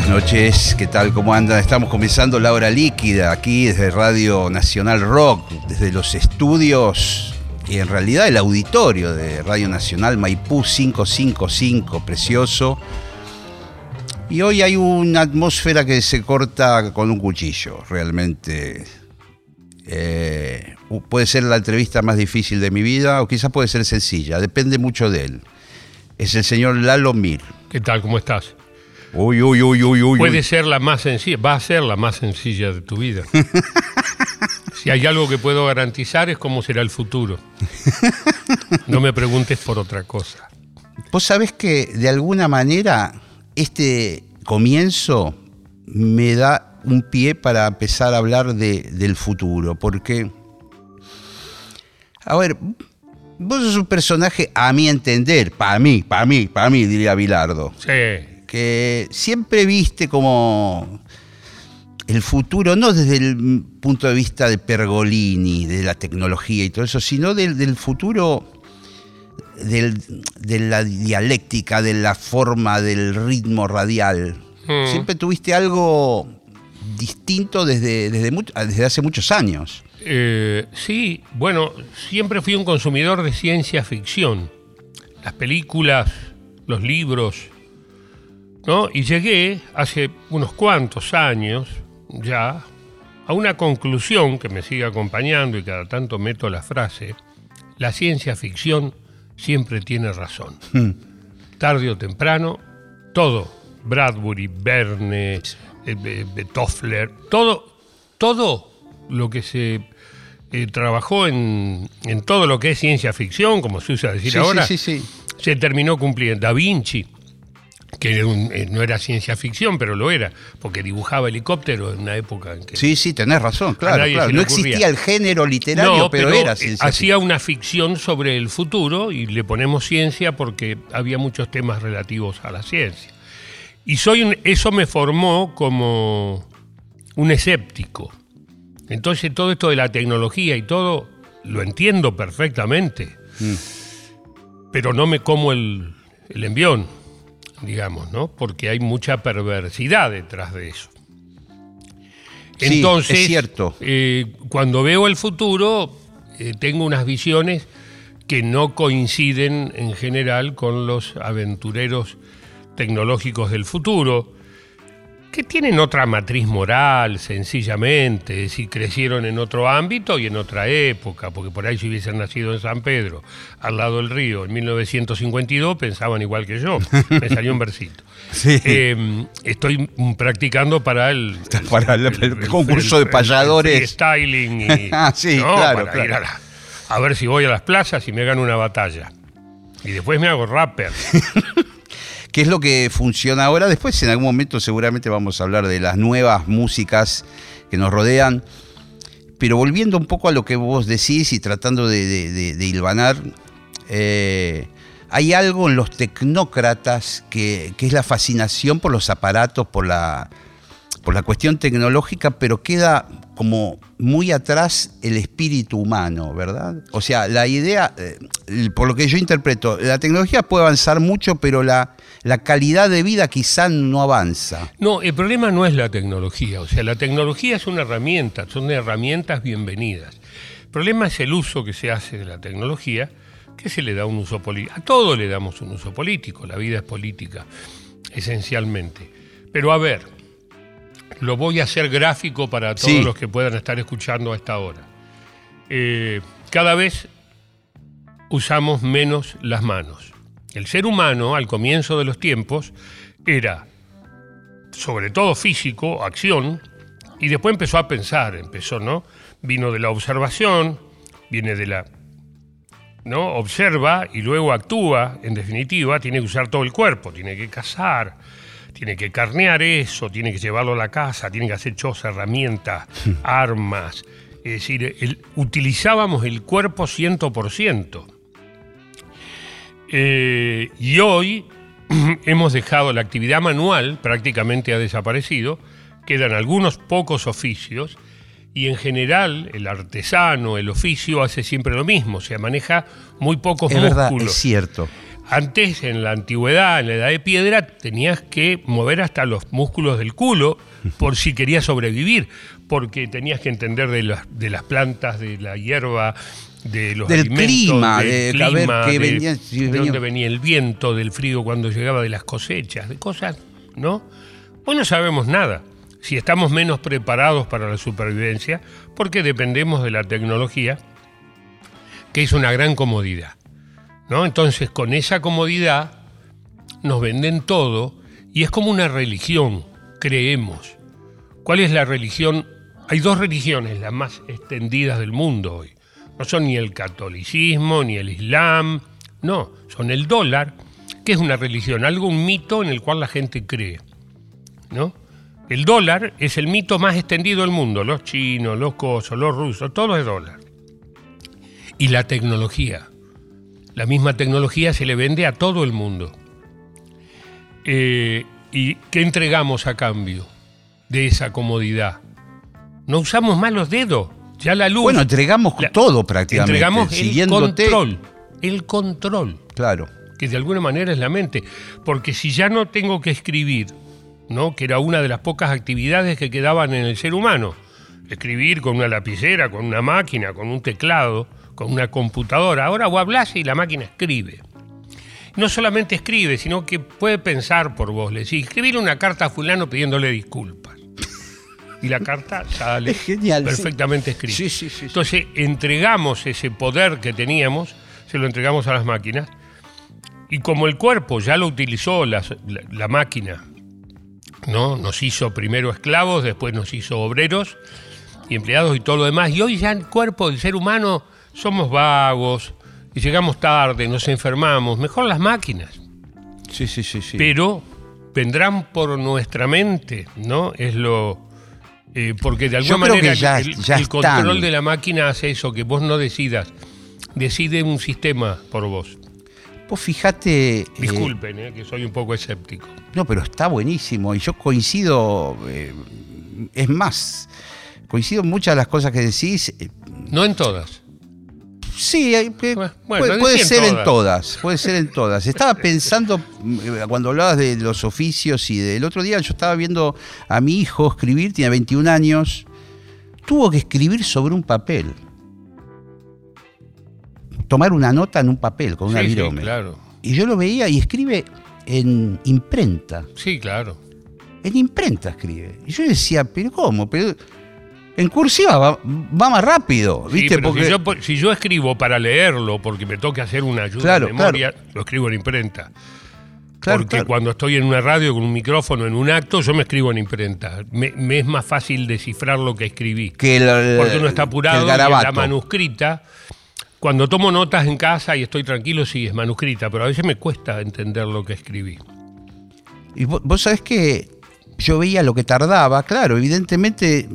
Buenas noches, ¿qué tal? ¿Cómo andan? Estamos comenzando la hora líquida aquí desde Radio Nacional Rock, desde los estudios y en realidad el auditorio de Radio Nacional Maipú 555, precioso. Y hoy hay una atmósfera que se corta con un cuchillo, realmente. Eh, puede ser la entrevista más difícil de mi vida o quizás puede ser sencilla, depende mucho de él. Es el señor Lalo Mir. ¿Qué tal? ¿Cómo estás? Uy, uy, uy, uy, uy. Puede ser la más sencilla, va a ser la más sencilla de tu vida. si hay algo que puedo garantizar es cómo será el futuro. No me preguntes por otra cosa. Vos sabés que de alguna manera este comienzo me da un pie para empezar a hablar de, del futuro, porque, a ver, vos sos un personaje, a mi entender, para mí, para mí, para mí, diría Bilardo. Sí que siempre viste como el futuro, no desde el punto de vista de Pergolini, de la tecnología y todo eso, sino del, futuro de la dialéctica, de la forma, del ritmo radial. Hmm. Siempre tuviste algo distinto desde, desde, desde hace muchos años. Eh, sí, bueno, siempre fui un consumidor de ciencia ficción. Las películas, los libros, y llegué hace unos cuantos años ya a una conclusión que me sigue acompañando y cada tanto meto la frase, la ciencia ficción siempre tiene razón. Hmm. Tarde o temprano, todo, Bradbury, Verne, eh, eh, eh, Toffler, todo, todo lo que se trabajó en, todo lo que es ciencia ficción, como se usa decir ahora, se terminó cumpliendo. Da Vinci, que eh, no era ciencia ficción, pero lo era, porque dibujaba helicópteros en una época en que... Sí, sí, tenés razón, claro, No existía el género literario, pero, era ciencia Hacía una ficción sobre el futuro y le ponemos ciencia porque había muchos temas relativos a la ciencia. Y soy eso me formó como un escéptico. Entonces todo esto de la tecnología y todo lo entiendo perfectamente, mm. pero no me como el, el envión digamos, ¿no? Porque hay mucha perversidad detrás de eso. Entonces, es cierto. Eh, cuando veo el futuro, eh, tengo unas visiones que no coinciden en general con los aventureros tecnológicos del futuro que tienen otra matriz moral, sencillamente, si crecieron en otro ámbito y en otra época, porque por ahí si hubiesen nacido en San Pedro, al lado del río, en 1952, pensaban igual que yo. Me salió un versito. Eh, estoy practicando para el, para el, concurso de payadores. styling y, ah, sí, claro, a, ver si voy a las plazas y me gano una batalla. Y después me hago rapper. qué es lo que funciona ahora. Después, en algún momento, seguramente vamos a hablar de las nuevas músicas que nos rodean. Pero volviendo un poco a lo que vos decís y tratando de, hilvanar, eh, hay algo en los tecnócratas que, que, es la fascinación por los aparatos, por la, por la cuestión tecnológica, pero queda como muy atrás el espíritu humano, ¿verdad? O sea, la idea, eh, por lo que yo interpreto, la tecnología puede avanzar mucho, pero la, la calidad de vida quizá no avanza. No, el problema no es la tecnología, o sea, la tecnología es una herramienta, son herramientas bienvenidas. El problema es el uso que se hace de la tecnología, que se le da un uso político. A todo le damos un uso político, la vida es política, esencialmente. Pero a ver, lo voy a hacer gráfico para todos los que puedan estar escuchando a esta hora. Eh, cada vez usamos menos las manos. El ser humano, al comienzo de los tiempos, era sobre todo físico, acción, y después empezó a pensar, empezó, ¿no? Vino de la observación, viene de la ¿no? Observa y luego actúa, en definitiva, tiene que usar todo el cuerpo, tiene que cazar, tiene que carnear eso, tiene que llevarlo a la casa, tiene que hacer choza, herramientas, armas. Es decir, el- utilizábamos el cuerpo 100%. Eh, y hoy hemos dejado la actividad manual, prácticamente ha desaparecido, quedan algunos pocos oficios y en general el artesano, el oficio hace siempre lo mismo, o sea, maneja muy pocos Es verdad, músculos. es cierto. Antes, en la antigüedad, en la edad de piedra, tenías que mover hasta los músculos del culo por si querías sobrevivir, porque tenías que entender de las, de las plantas, de la hierba, de los Del alimentos, clima, del de- clima, de, venía- si de venía- dónde venía el viento, del frío cuando llegaba de las cosechas, de cosas, ¿no? Hoy no sabemos nada. Si estamos menos preparados para la supervivencia, porque dependemos de la tecnología, que es una gran comodidad. ¿No? Entonces, con esa comodidad nos venden todo y es como una religión, creemos. ¿Cuál es la religión? Hay dos religiones, las más extendidas del mundo hoy. No son ni el catolicismo, ni el islam, no, son el dólar, que es una religión, algo, un mito en el cual la gente cree. ¿no? El dólar es el mito más extendido del mundo, los chinos, los cosos, los rusos, todo es dólar. Y la tecnología. La misma tecnología se le vende a todo el mundo. Eh, ¿Y qué entregamos a cambio de esa comodidad? No usamos más los dedos. Ya la luz. Bueno, entregamos la- todo prácticamente. Entregamos el control. El control Claro. que de alguna manera es la mente. Porque si ya no tengo que escribir, ¿no? que era una de las pocas actividades que quedaban en el ser humano, escribir con una lapicera, con una máquina, con un teclado, con una computadora, ahora vos hablas y la máquina escribe. No solamente escribe, sino que puede pensar por vos. Le decís, escribir una carta a fulano pidiéndole disculpas. Y la carta sale Es genial, perfectamente escrita. Sí, sí, sí, sí. Entonces entregamos ese poder que teníamos, se lo entregamos a las máquinas. Y como el cuerpo ya lo utilizó la máquina, ¿no? Nos hizo primero esclavos, después nos hizo obreros y empleados y todo lo demás. Y hoy ya el cuerpo del ser humano somos vagos y llegamos tarde, nos enfermamos. Mejor las máquinas. Sí, sí, sí, sí. Pero vendrán por nuestra mente, ¿no? Es lo. eh, porque de alguna manera que ya- el, ya el control de la máquina hace eso, que vos no decidas. Decide un sistema por vos. Vos fijate. eh, Disculpen, eh, que soy un poco escéptico. No, pero está buenísimo. Y yo coincido. eh, es más, coincido en muchas de las cosas que decís. No en todas. Sí, hay- que- Bueno, puede, ser en todas. todas, puede ser en todas. Estaba pensando, mm, cuando hablabas de los oficios y del otro día, yo estaba viendo a mi hijo escribir, tiene 21 años, tuvo que escribir sobre un papel. Tomar una nota en un papel con una Sí, sí, claro. Y yo lo veía y escribe en imprenta. Sí, claro. En imprenta escribe. Y yo decía, pero ¿cómo? Pero en cursiva va, va más rápido, ¿viste? Porque si, yo, si yo escribo para leerlo, porque me toca hacer una ayuda Claro, de memoria, lo escribo en imprenta. Claro, porque cuando estoy en una radio con un micrófono en un acto, yo me escribo en imprenta. Me, me es más fácil descifrar lo que escribí. que el, Porque uno está que apurado y en la manuscrita. Cuando tomo notas en casa y estoy tranquilo, sí, es manuscrita, pero a veces me cuesta entender lo que escribí. Y vos, vos sabés que yo veía lo que tardaba, claro, evidentemente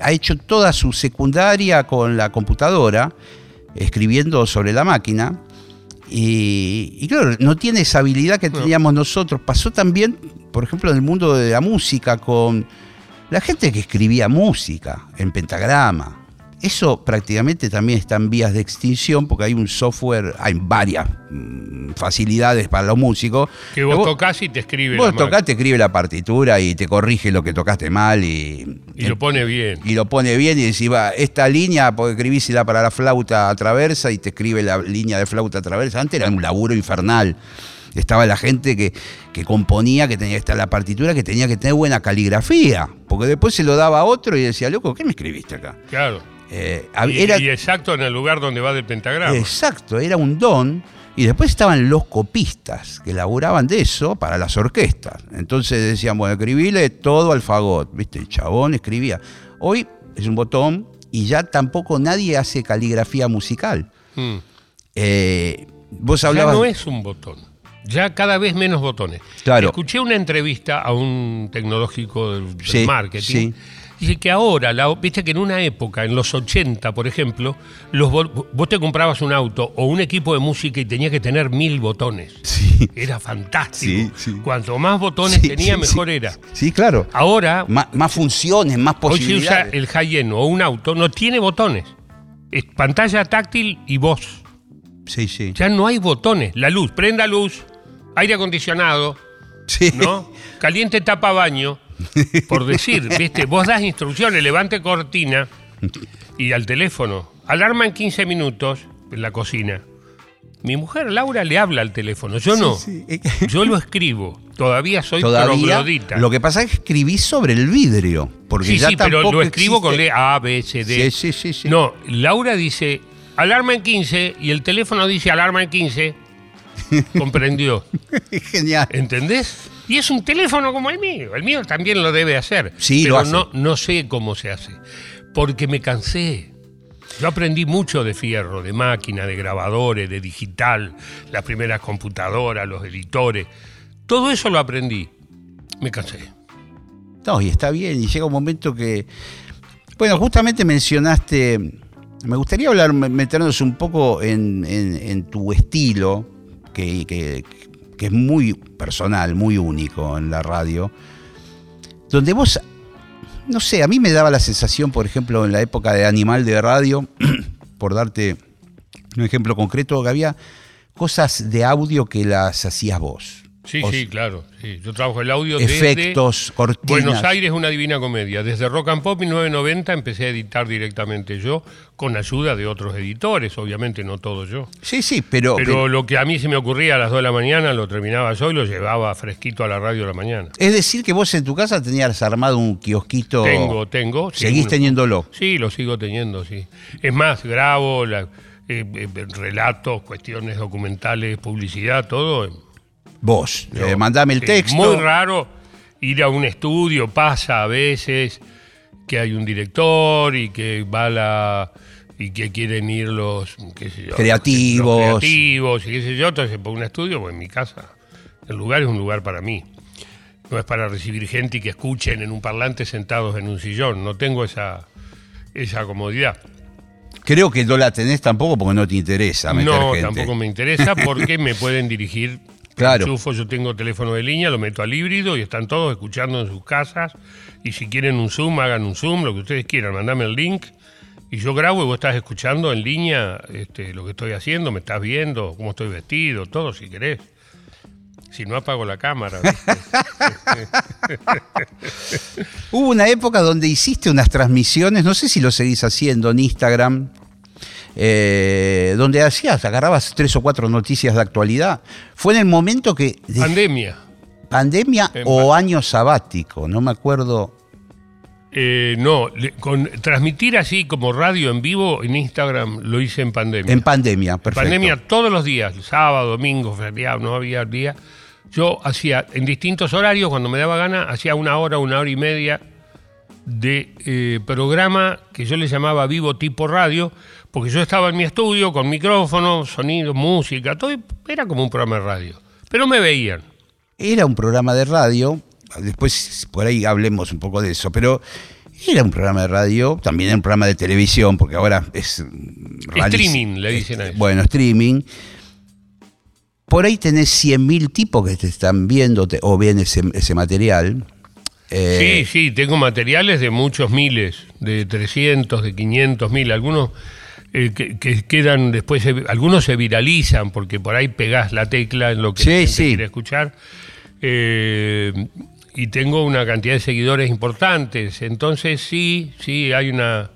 ha hecho toda su secundaria con la computadora, escribiendo sobre la máquina, y, y claro, no tiene esa habilidad que teníamos nosotros. Pasó también, por ejemplo, en el mundo de la música, con la gente que escribía música en pentagrama. Eso prácticamente también está en vías de extinción porque hay un software, hay varias mm, facilidades para los músicos. Que vos Vos- tocás y te escribe. Vos la tocás, te escribe la partitura y te corrige lo que tocaste mal y, Y lo pone bien. y lo pone bien y decís, va, esta línea, porque escribísela para la flauta traversa y te escribe la línea de flauta traversa. Antes era un laburo infernal. Estaba la gente que, que componía, que tenía que estar la partitura, que tenía que tener buena caligrafía, porque después se lo daba a otro y decía, loco, ¿qué me escribiste acá? Claro. Eh, Y, era, y exacto en el lugar donde va del pentagrama. Exacto, era un don. Y después estaban los copistas, que laburaban de eso para las orquestas. Entonces decían, bueno, escribile todo al fagot. ¿Viste? El chabón escribía. Hoy es un botón y ya tampoco nadie hace caligrafía musical. Mm. Eh, vos Ya no es un botón. Ya cada vez menos botones. Claro. Escuché una entrevista a un tecnológico del, del Sí, marketing. sí. Dice que ahora, la- viste que en una época, en los 80, por ejemplo, los vos te comprabas un auto o un equipo de música y tenía que tener mil botones. Sí. Era fantástico. Sí, sí. Cuanto más botones tenía, mejor era. Sí, claro. Ahora, Má- más funciones, más hoy se usa posibilidades. el high-end o un auto, no tiene botones. Es pantalla táctil y voz. Sí, sí. Ya no hay botones. La luz, prenda luz, aire acondicionado, Sí. ¿no? Caliente tapa baño, por decir, ¿viste? Vos das instrucciones, levante cortina y al teléfono. Alarma en 15 minutos en la cocina. Mi mujer Laura le habla al teléfono, yo no. sí. Yo lo escribo. Todavía soy Todavía. troglodita. Lo que pasa es que escribí sobre el vidrio. Porque sí, ya sí, pero tampoco lo escribo con existe- le A, B, C, D. Sí, sí, sí, sí. No, Laura dice alarma en 15 y el teléfono dice alarma en 15. Comprendió. Genial. ¿Entendés? Y es un teléfono como el mío. El mío también lo debe hacer. Sí, pero lo hace. No, no sé cómo se hace. Porque me cansé. Yo aprendí mucho de fierro, de máquina, de grabadores, de digital, las primeras computadoras, los editores. Todo eso lo aprendí. Me cansé. No, y está bien, y llega un momento que. Bueno, justamente mencionaste. Me gustaría hablar, meternos un poco en, en- en tu estilo, que, que- que es muy personal, muy único en la radio. Donde vos. No sé, a mí me daba la sensación, por ejemplo, en la época de Animal de Radio, por darte un ejemplo concreto, que había cosas de audio que las hacías vos. Sí, O sí, claro. sí. Yo trabajo el audio Efectos, desde cortinas. Buenos Aires, una divina comedia. Desde Rock and Pop 1990 empecé a editar directamente yo, con ayuda de otros editores, obviamente no todo yo. Sí, sí, pero. Pero lo que a mí se me ocurría a las 2 de la mañana lo terminaba yo y lo llevaba fresquito a la radio de la mañana. Es decir, que vos en tu casa tenías armado un kiosquito. Tengo, tengo. Seguís teniéndolo. Sí, lo sigo teniendo, sí. Es más, grabo la- eh, eh, relatos, cuestiones documentales, publicidad, todo. Vos. Yo, eh, mandame el texto. Muy raro ir a un estudio, pasa a veces que hay un director y que va la y que quieren ir los, qué sé yo, Creativos. los creativos y qué sé yo, entonces por un estudio, pues en mi casa. El lugar es un lugar para mí. No es para recibir gente y que escuchen en un parlante sentados en un sillón. No tengo esa, esa comodidad. Creo que no la tenés tampoco porque no te interesa meter No, gente. tampoco me interesa porque me pueden dirigir. Claro. Enchufo, yo tengo teléfono de línea, lo meto al híbrido y están todos escuchando en sus casas. Y si quieren un Zoom, hagan un Zoom, lo que ustedes quieran, mandame el link. Y yo grabo y vos estás escuchando en línea este, lo que estoy haciendo, me estás viendo, cómo estoy vestido, todo si querés. Si no apago la cámara. Hubo una época donde hiciste unas transmisiones, no sé si lo seguís haciendo en Instagram, eh, donde hacías, agarrabas tres o cuatro noticias de actualidad. Fue en el momento que. de Pandemia. pandemia En o año sabático, no me acuerdo. Eh, no, con, transmitir así como radio en vivo en Instagram lo hice en pandemia. En pandemia, perfecto. Pandemia todos los días, sábado, domingo, feriado, no había día. Yo hacía en distintos horarios, cuando me daba gana, hacía una hora, una hora y media de eh, programa que yo le llamaba vivo tipo radio, porque yo estaba en mi estudio con micrófono, sonido, música, todo, y era como un programa de radio. Pero me veían. Era un programa de radio, después por ahí hablemos un poco de eso, pero era un programa de radio, también era un programa de televisión, porque ahora es... Streaming, le dicen a eso. Bueno, streaming. Por ahí tenés 100.000 tipos que te están viendo te- o ven ese, ese material. Eh, Sí, sí, tengo materiales de muchos miles, de 300, de 500 mil, algunos eh, que, que quedan después, algunos se viralizan porque por ahí pegás la tecla en lo que Sí, la gente sí. quiere escuchar. Eh, y tengo una cantidad de seguidores importantes, entonces sí, sí, hay una,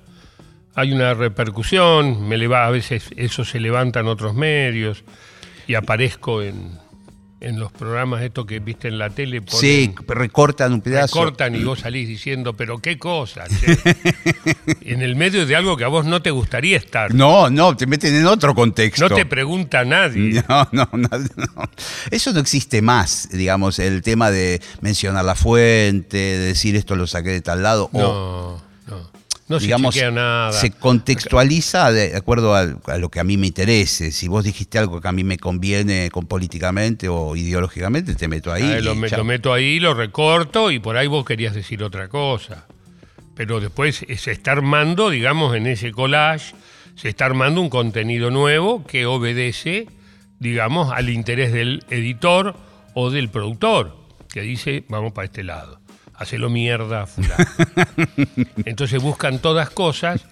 hay una repercusión, me leva, a veces eso se levanta en otros medios y aparezco en, en los programas estos que viste en la tele. ponen- sí, recortan un pedazo. cortan y vos salís diciendo, pero qué cosa, che?". en el medio de algo que a vos no te gustaría estar. No, no, te meten en otro contexto. No te pregunta nadie. No, no, no, no. Eso no existe más, digamos, el tema de mencionar la fuente, de decir esto lo saqué de tal lado. o- No, no. No se digamos, chequea nada. se contextualiza de acuerdo a, a lo que a mí me interese. Si vos dijiste algo que a mí me conviene con políticamente o ideológicamente, te meto ahí. Ah, lo, me- lo meto ahí, lo recorto y por ahí vos querías decir otra cosa. Pero después se está armando, digamos, en ese collage, se está armando un contenido nuevo que obedece, digamos, al interés del editor o del productor, que dice, vamos para este lado, hacelo mierda, fulano. Entonces buscan todas cosas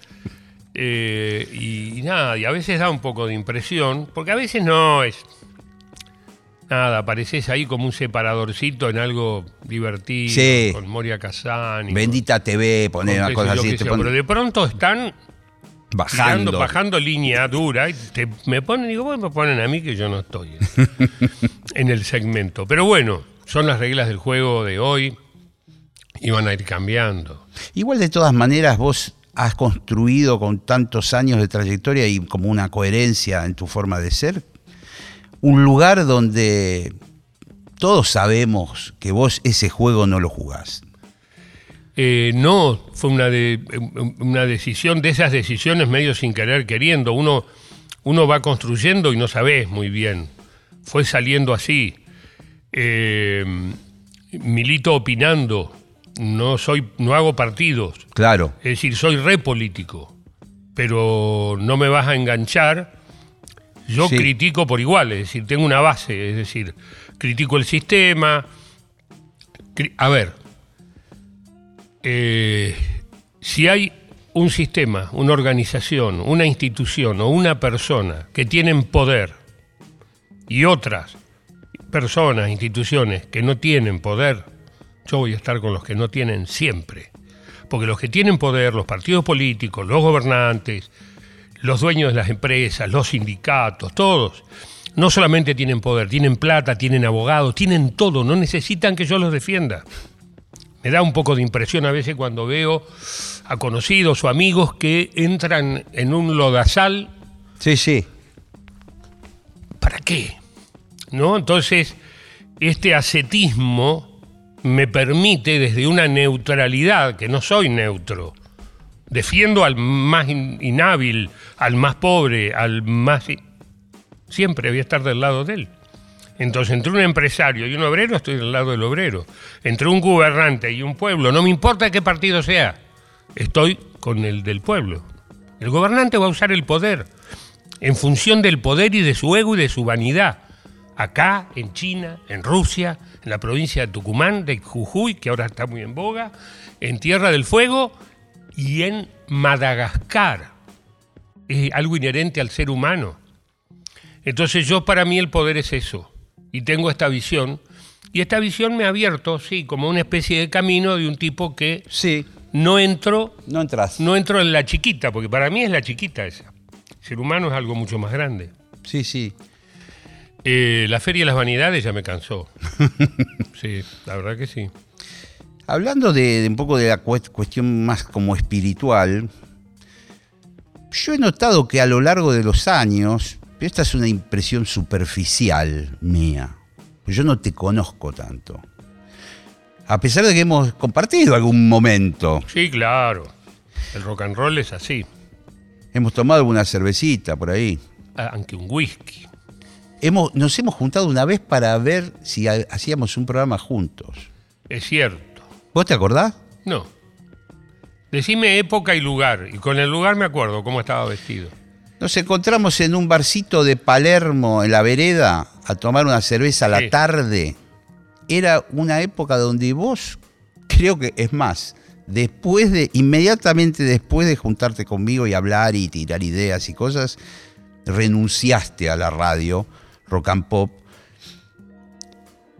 eh, y, y nada, y a veces da un poco de impresión, porque a veces no es nada, apareces ahí como un separadorcito en algo divertido, Sí. con Moria Casani. Bendita TV, poner una cosa así. Pero de pronto están bajando. bajando, bajando línea dura y te- me ponen, digo, bueno, me ponen a mí que yo no estoy en, en el segmento. Pero bueno, son las reglas del juego de hoy y van a ir cambiando. Igual de todas maneras vos has construido con tantos años de trayectoria y como una coherencia en tu forma de ser, un lugar donde todos sabemos que vos ese juego no lo jugás. Eh, no, fue una, de, una decisión de esas decisiones medio sin querer queriendo. Uno, uno va construyendo y no sabes muy bien. Fue saliendo así. Eh, milito opinando. No soy, no hago partidos. Claro, Es decir, soy re político. Pero no me vas a enganchar. Yo Sí. critico por igual, es decir, tengo una base, es decir, critico el sistema. Cri- A ver, eh, si hay un sistema, una organización, una institución o una persona que tienen poder y otras personas, instituciones que no tienen poder, yo voy a estar con los que no tienen siempre. Porque los que tienen poder, los partidos políticos, los gobernantes, los dueños de las empresas, los sindicatos, todos, no solamente tienen poder, tienen plata, tienen abogados, tienen todo, no necesitan que yo los defienda. Me da un poco de impresión a veces cuando veo a conocidos o amigos que entran en un lodazal sí, sí. ¿para qué? ¿No? Entonces, este ascetismo me permite desde una neutralidad, que no soy neutro, defiendo al más in- inhábil, al más pobre, al más... Siempre voy a estar del lado de él. Entonces, entre un empresario y un obrero, estoy del lado del obrero. Entre un gobernante y un pueblo, no me importa qué partido sea, estoy con el del pueblo. El gobernante va a usar el poder en función del poder y de su ego y de su vanidad. Acá, en China, en Rusia, en la provincia de Tucumán, de Jujuy, que ahora está muy en boga, en Tierra del Fuego y en Madagascar. Es algo inherente al ser humano. Entonces yo para mí el poder es eso. Y tengo esta visión. Y esta visión me ha abierto, sí, como una especie de camino de un tipo que Sí, no entro, no entras. no entro en la chiquita, porque para mí es la chiquita esa. El ser humano es algo mucho más grande. Sí, sí. Eh, la Feria de las Vanidades ya me cansó. Sí, la verdad que sí. Hablando de, de un poco de la cuest- cuestión más como espiritual, yo he notado que a lo largo de los años, esta es una impresión superficial mía, yo no te conozco tanto. A pesar de que hemos compartido algún momento, Sí, claro. El rock and roll es así. hemos tomado alguna cervecita por ahí. Ah, Aunque un whisky. Hemos, nos hemos juntado una vez para ver si ha- hacíamos un programa juntos. Es cierto. ¿Vos te acordás? No. Decime época y lugar. Y con el lugar me acuerdo cómo estaba vestido. Nos encontramos en un barcito de Palermo, en la vereda, a tomar una cerveza a la Sí. tarde. Era una época donde vos, creo que es más, después de, inmediatamente después de juntarte conmigo y hablar y tirar ideas y cosas, renunciaste a la radio, rock and pop.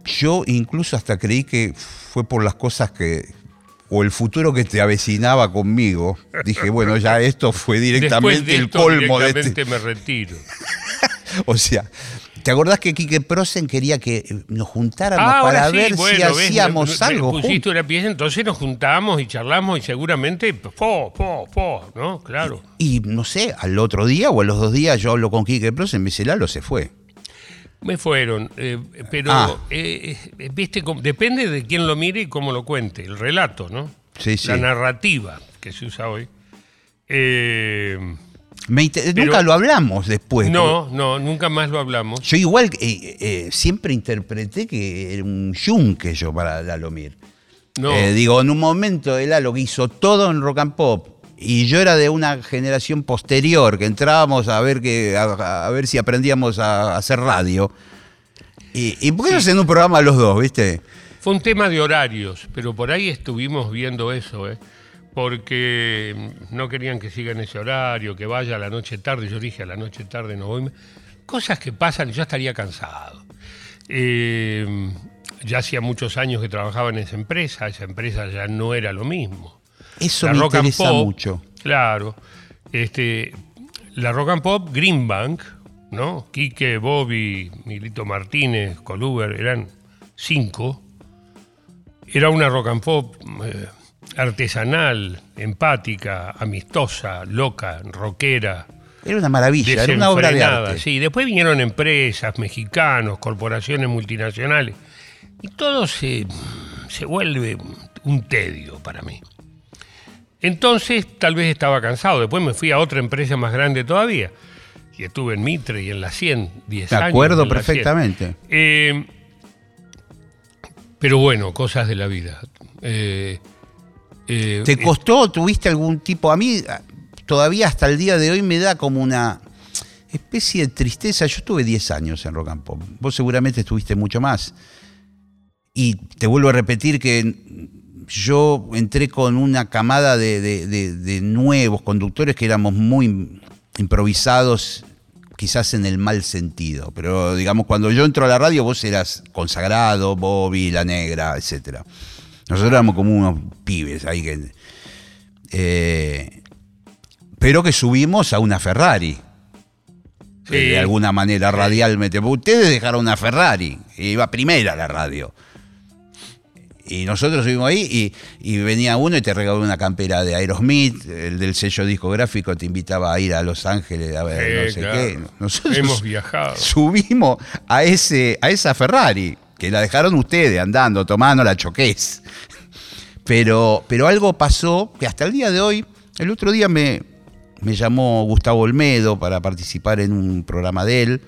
Yo incluso hasta creí que fue por las cosas que, o el futuro que te avecinaba conmigo. Dije, bueno, ya esto fue directamente de el esto, colmo de este. directamente me retiro. O sea, ¿te acordás que Quique Prosen quería que nos juntáramos Ah, para sí, ver bueno, si ves, hacíamos me- me algo Pusiste juntos? una pieza, entonces nos juntamos y charlamos y seguramente, po, po, po, ¿no? Claro. Y no sé, al otro día o a los dos días yo hablo con Quique Prosen, me dice, Lalo se fue. Me fueron, eh, pero Ah. eh, eh, viste, depende de quién lo mire y cómo lo cuente, el relato, ¿no? Sí, sí. La narrativa que se usa hoy. Eh, Me nunca lo hablamos después. no, no, nunca más lo hablamos. Yo igual siempre interpreté que era un yunque yo para Lalomir. No. Digo, en un momento el Lalo hizo todo en rock and pop. Y yo era de una generación posterior, que entrábamos a ver que a, a ver si aprendíamos a, hacer radio. Y, y ¿por qué no hacen un programa los dos, viste? Fue un tema de horarios, pero por ahí estuvimos viendo eso, ¿eh? porque no querían que siga en ese horario, que vaya a la noche tarde. Yo dije a la noche tarde no voy. Cosas que pasan y yo estaría cansado. Eh, ya hacía muchos años que trabajaba en esa empresa, esa empresa ya no era lo mismo. Eso La me rock and interesa pop, mucho. Claro. Este, la rock and pop, Greenbank, ¿no? Quique, Bobby, Milito Martínez, Coluber, eran cinco. Era una rock and pop eh, artesanal, empática, amistosa, loca, rockera, Era una maravilla, era una obra de arte. Sí, después vinieron empresas, mexicanos, corporaciones multinacionales. Y todo se, se vuelve un tedio para mí. Entonces, tal vez estaba cansado. Después me fui a otra empresa más grande todavía. Y estuve en Mitre y en la 100, 10 Me años. acuerdo la 100. perfectamente. Eh, pero bueno, cosas de la vida. Eh, eh, ¿Te costó, tuviste algún tipo? A mí a- todavía hasta el día de hoy me da como una especie de tristeza. Yo estuve 10 años en Rock and Pop. Vos seguramente estuviste mucho más. Y te vuelvo a repetir que yo entré con una camada de, de- de- de nuevos conductores que éramos muy improvisados, quizás en el mal sentido. Pero digamos, cuando yo entro a la radio, vos eras consagrado, Bobby, La Negra, etcétera. Nosotros éramos como unos pibes ahí que. eh, pero que subimos a una Ferrari. Sí. De alguna manera radialmente. Ustedes dejaron una Ferrari. Iba primera la radio. Y nosotros subimos ahí y, y venía uno y te regaló una campera de Aerosmith, el del sello discográfico te invitaba a ir a Los Ángeles a ver no sé claro. qué. Nosotros Hemos viajado. subimos a, ese, a esa Ferrari, que la dejaron ustedes andando, tomando la choqués. Pero, pero algo pasó que hasta el día de hoy, el otro día me, me llamó Gustavo Olmedo para participar en un programa de él.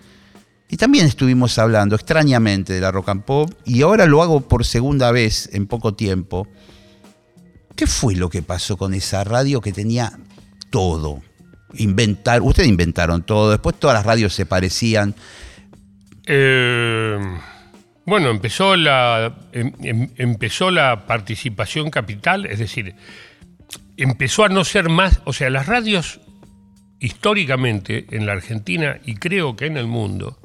Y también estuvimos hablando extrañamente de la rock and pop y ahora lo hago por segunda vez en poco tiempo. ¿Qué fue lo que pasó con esa radio que tenía todo? Inventar, ustedes inventaron todo, después todas las radios se parecían. Eh, bueno, empezó la, em- em- empezó la participación capital, es decir, empezó a no ser más, o sea, las radios históricamente en la Argentina y creo que en el mundo,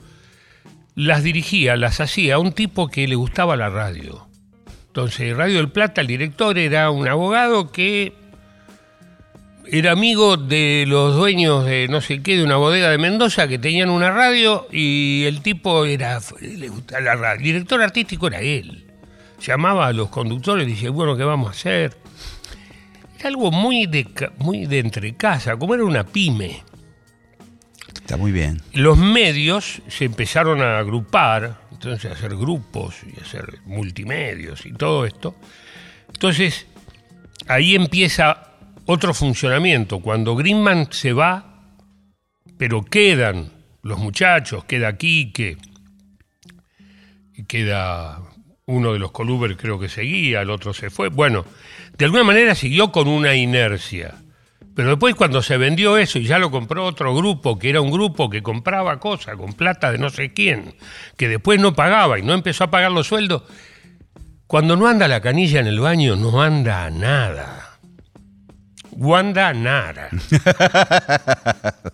las dirigía, las hacía un tipo que le gustaba la radio. Entonces, Radio del Plata, el director era un abogado que era amigo de los dueños de no sé qué, de una bodega de Mendoza que tenían una radio y el tipo era, le gustaba la radio. El director artístico era él. Llamaba a los conductores y decía, bueno, ¿qué vamos a hacer? Era algo muy de, muy de entre casa, como era una pyme. Muy bien. Los medios se empezaron a agrupar, entonces a hacer grupos y a hacer multimedios y todo esto. Entonces, ahí empieza otro funcionamiento. Cuando Greenman se va, pero quedan los muchachos, queda Quique, queda uno de los Coluber creo que seguía, el otro se fue. Bueno, de alguna manera siguió con una inercia. Pero después cuando se vendió eso y ya lo compró otro grupo, que era un grupo que compraba cosas con plata de no sé quién, que después no pagaba y no empezó a pagar los sueldos, cuando no anda la canilla en el baño, no anda nada. Wanda nada.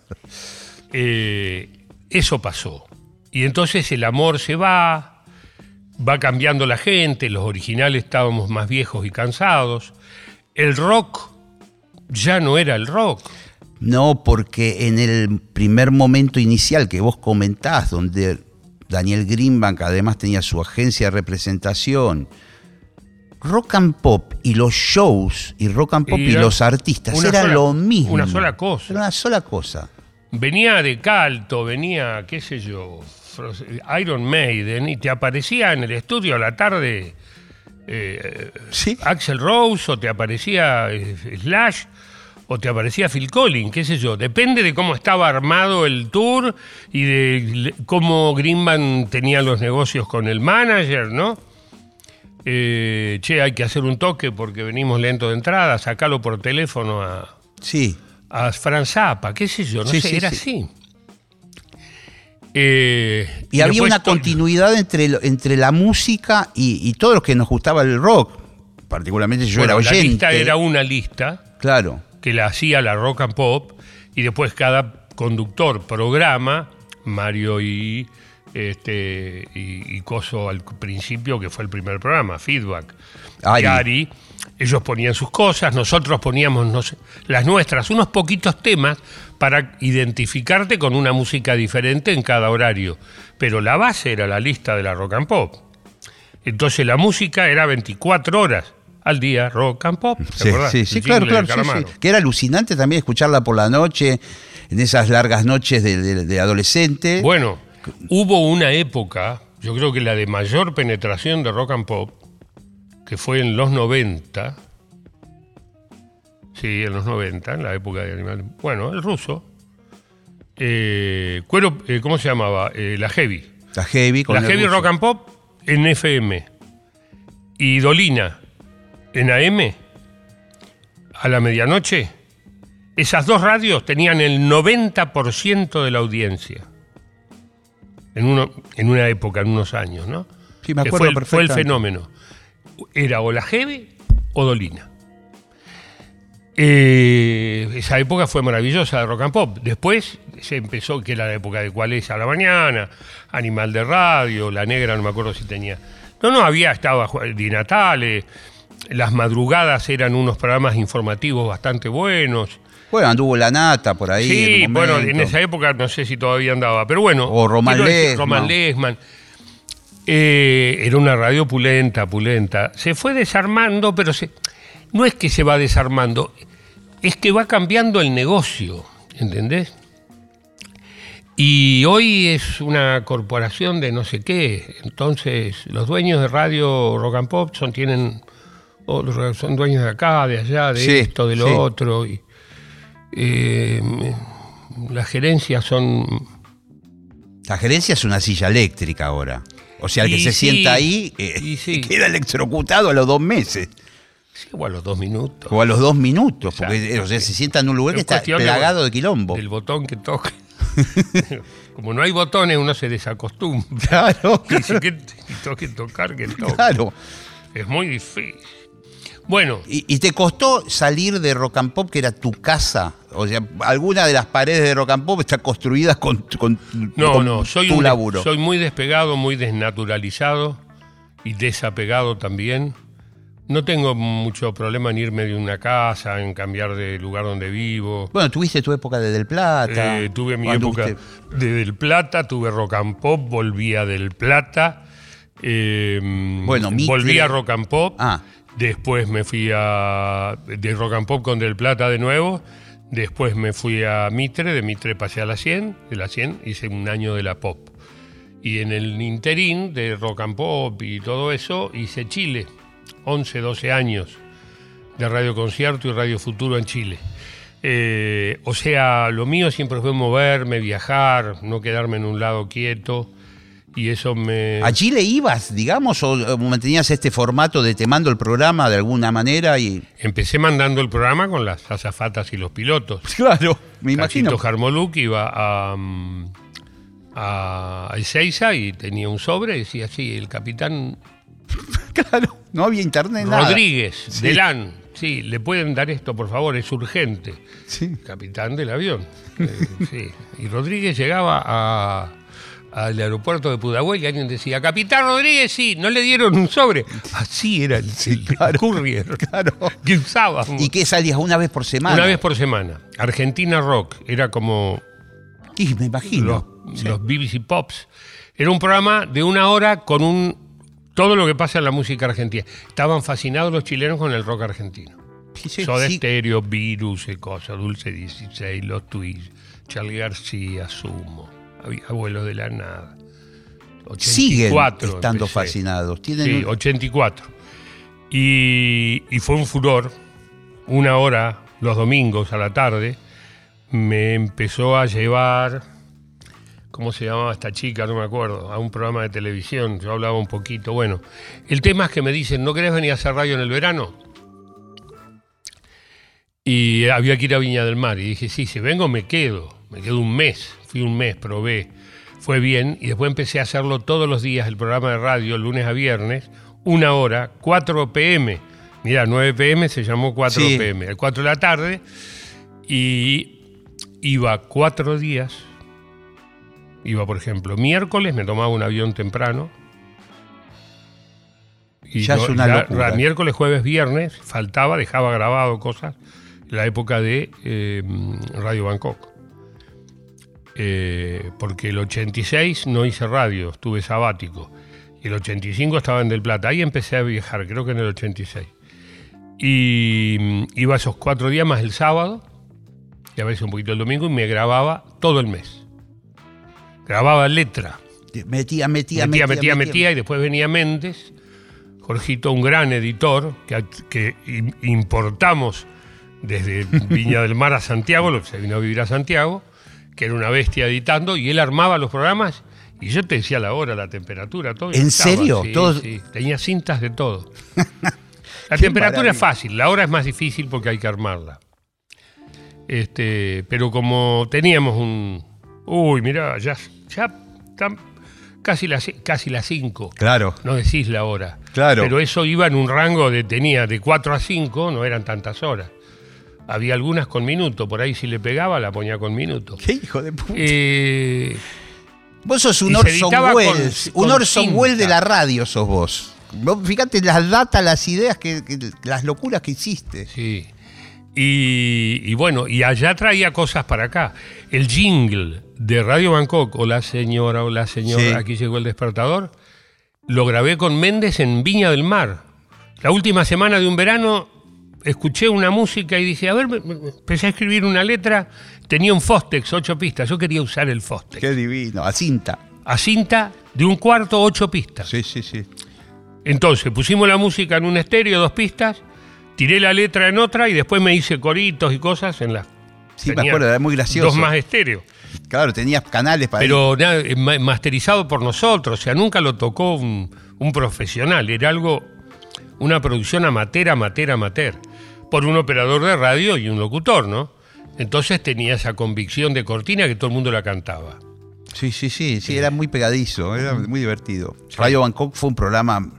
Eh, eso pasó. Y entonces el amor se va, va cambiando la gente, los originales estábamos más viejos y cansados. El rock ya no era el rock. No, porque en el primer momento inicial que vos comentás, donde Daniel Greenbank además tenía su agencia de representación, rock and pop y los shows y rock and pop y, los artistas era sola- lo mismo. una sola cosa. Era una sola cosa. Venía de Calto, venía, qué sé yo, Iron Maiden, y te aparecía en el estudio a la tarde eh, Sí. Axel Rose, o te aparecía eh, Slash, o te aparecía Phil Collins, qué sé yo. Depende de cómo estaba armado el tour y de cómo Greenman tenía los negocios con el manager, ¿no? Eh, che, hay que hacer un toque porque venimos lento de entrada, sacalo por teléfono a, Sí. a qué sé yo, no Sí, sé, sí, era sí. así. Eh, Y había una continuidad entre, lo- entre la música y, y todos los que nos gustaba el rock. Particularmente yo bueno, era La oyente. lista era una lista Claro. que la hacía la rock and pop y después cada conductor programa, Mario y este y, y Coso al principio, que fue el primer programa, Feedback. Ari. y Ari, ellos ponían sus cosas, nosotros poníamos las nuestras, unos poquitos temas para identificarte con una música diferente en cada horario. Pero la base era la lista de la rock and pop. Entonces la música era 24 horas al día, rock and pop. ¿te Sí, sí, sí, claro, claro. sí. Que era alucinante también escucharla por la noche, en esas largas noches de, de- de adolescente. Bueno, hubo una época, yo creo que la de mayor penetración de rock and pop, que fue en los 90. Sí, en los 90, en la época de Animal. Bueno, el ruso. Eh, cuero, eh, ¿Cómo se llamaba? Eh, la Heavy. la heavy. con La Heavy ruso. Rock and Pop en FM. Y Dolina en AM a la medianoche. Esas dos radios tenían el 90% de la audiencia. En, uno, en una época, en unos años, ¿no? Sí, me Que fue, el, fue el perfectamente. fenómeno. Era o la Heavy o Dolina. Eh, esa época fue maravillosa de rock and pop. Después se empezó, que era la época de cuál es a la mañana, Animal de Radio, La Negra, no me acuerdo si tenía. No, no, había, estaba Di Natale, las madrugadas eran unos programas informativos bastante buenos. Bueno, anduvo la nata por ahí. sí, en bueno, en esa época no sé si todavía andaba, pero bueno. O Román Lesman. Román Lesman. Eh, era una radio pulenta, pulenta. Se fue desarmando, pero se, no es que se va desarmando, es que va cambiando el negocio, ¿entendés? Y hoy es una corporación de no sé qué. Entonces, los dueños de radio Rock and Pop son, tienen, son dueños de acá, de allá, de Sí, esto, de lo sí. otro. Y, eh, las gerencias son La gerencia es una silla eléctrica ahora. O sea, el que Y se sí, sienta ahí eh, sí. queda electrocutado a los dos meses. sí, o a los dos minutos. O a los dos minutos. Porque Exacto. o sea, se sienta en un lugar que Es está plagado de quilombo. Del botón que toque. Como no hay botones, uno se desacostumbra. Claro, Dice que toque tocar, que toque. claro. Es muy difícil. Bueno, ¿Y, y te costó salir de Rock and Pop, que era tu casa? O sea, alguna de las paredes de Rock and Pop está construida con, con- no, con no, soy, tu un- laburo. soy muy despegado, muy desnaturalizado y desapegado también. No tengo mucho problema en irme de una casa, en cambiar de lugar donde vivo. Bueno, tuviste tu época de Del Plata. Eh, tuve mi época de Del Plata, tuve rock and pop, volví a Del Plata. eh, Bueno, volví a rock and pop. Ah. Después me fui a. rock and pop con Del Plata de nuevo. Después me fui a Mitre, de Mitre pasé a la 100, de la 100 hice un año de la pop. Y en el interín de rock and pop y todo eso hice Chile, 11, 12 años de Radio Concierto y Radio Futuro en Chile. Eh, o sea, lo mío siempre fue moverme, viajar, no quedarme en un lado quieto. Y eso me... ¿A Chile ibas, digamos, o mantenías este formato de te mando el programa de alguna manera? y Empecé mandando el programa con las azafatas y los pilotos. Claro, me imagino. Cachito Jarmoluk iba a, a Ezeiza y tenía un sobre y decía así, el capitán Claro, no había internet, nada. Rodríguez, Sí. Delán, sí, le pueden dar esto, por favor, es urgente. Sí. Capitán del avión. Eh, sí. Y Rodríguez llegaba a- al aeropuerto de Pudahuel y alguien decía, Capitán Rodríguez, sí, no le dieron un sobre. Así era el, el claro, courier claro. que usábamos. ¿Y qué salías una vez por semana? Una vez por semana. Argentina Rock, era como Y me imagino. los, los BBC Pops. Era un programa de una hora con un todo lo que pasa en la música argentina. Estaban fascinados los chilenos con el rock argentino. Sí, sí, Soda sí. Stereo, Virus, y cosas, Dulce 16, Los Twigs, Charlie García, Sumo, Abuelos de la Nada. Siguen 84 estando empecé. fascinados. Tienen Sí, un- 84. Y, y fue un furor, una hora los domingos a la tarde, me empezó a llevar, ¿cómo se llamaba esta chica? No me acuerdo, a un programa de televisión, yo hablaba un poquito. Bueno, el tema es que me dicen, ¿no querés venir a hacer radio en el verano? Y había que ir a Viña del Mar. Y dije, sí, si vengo me quedo. Me quedo un mes. Fui un mes, probé. Fue bien. Y después empecé a hacerlo todos los días, el programa de radio, lunes a viernes, una hora, 4 pm. Mira, 9 pm se llamó 4 Sí. pm. A 4 de la tarde. Y iba cuatro días. Iba, por ejemplo, miércoles, me tomaba un avión temprano. Y Ya es una locura. miércoles, jueves, viernes, faltaba, dejaba grabado cosas. La época de eh, Radio Bangkok. Eh, porque el 86 no hice radio, estuve sabático. Y el 85 estaba en Del Plata. Ahí empecé a viajar, creo que en el 86. Y mm, iba esos cuatro días más el sábado, y a veces un poquito el domingo, y me grababa todo el mes. Grababa letra. Metía, metía, Metía, metía, metía, y después venía Méndez, Jorgito, un gran editor, que, que im- importamos desde Viña del Mar a Santiago, lo que se vino a vivir a Santiago, que era una bestia editando, y él armaba los programas, y yo te decía la hora, la temperatura, todo. ¿En estaba, serio? Sí, Todo- sí, tenía cintas de todo. La temperatura es fácil, la hora es más difícil porque hay que armarla. Este, pero como teníamos un. Uy, mirá, ya, ya casi las casi las 5. Claro. No decís la hora. Claro. Pero eso iba en un rango de tenía de 4 a 5, no eran tantas horas. Había algunas con minuto, por ahí si le pegaba la ponía con minuto. Qué hijo de puta. Eh, Vos sos un Orson Welles. un Orson. Welles de la radio sos vos. Vos Fíjate las datas, las ideas, que, que- las locuras que hiciste. Sí. Y, y bueno, y allá traía cosas para acá. El jingle de Radio Bangkok, hola señora, hola señora, Sí. aquí llegó el despertador, lo grabé con Méndez en Viña del Mar. La última semana de un verano escuché una música y dije, a ver, empecé a escribir una letra, tenía un Fostex, ocho pistas, yo quería usar el Fostex. Qué divino. A cinta. A cinta de un cuarto, ocho pistas. Sí, sí, sí. Entonces pusimos la música en un estéreo, dos pistas, tiré la letra en otra y después me hice coritos y cosas en las. Sí, me acuerdo, era muy gracioso. Dos más estéreo. Claro, tenías canales para Pero eh, ma- masterizado por nosotros, o sea, nunca lo tocó un, un profesional, era algo, una producción amateur, amateur, amateur, por un operador de radio y un locutor, ¿no? Entonces tenía esa convicción de cortina que todo el mundo la cantaba. Sí, sí, sí, sí, era muy pegadizo, era muy divertido. Radio Bangkok fue un programa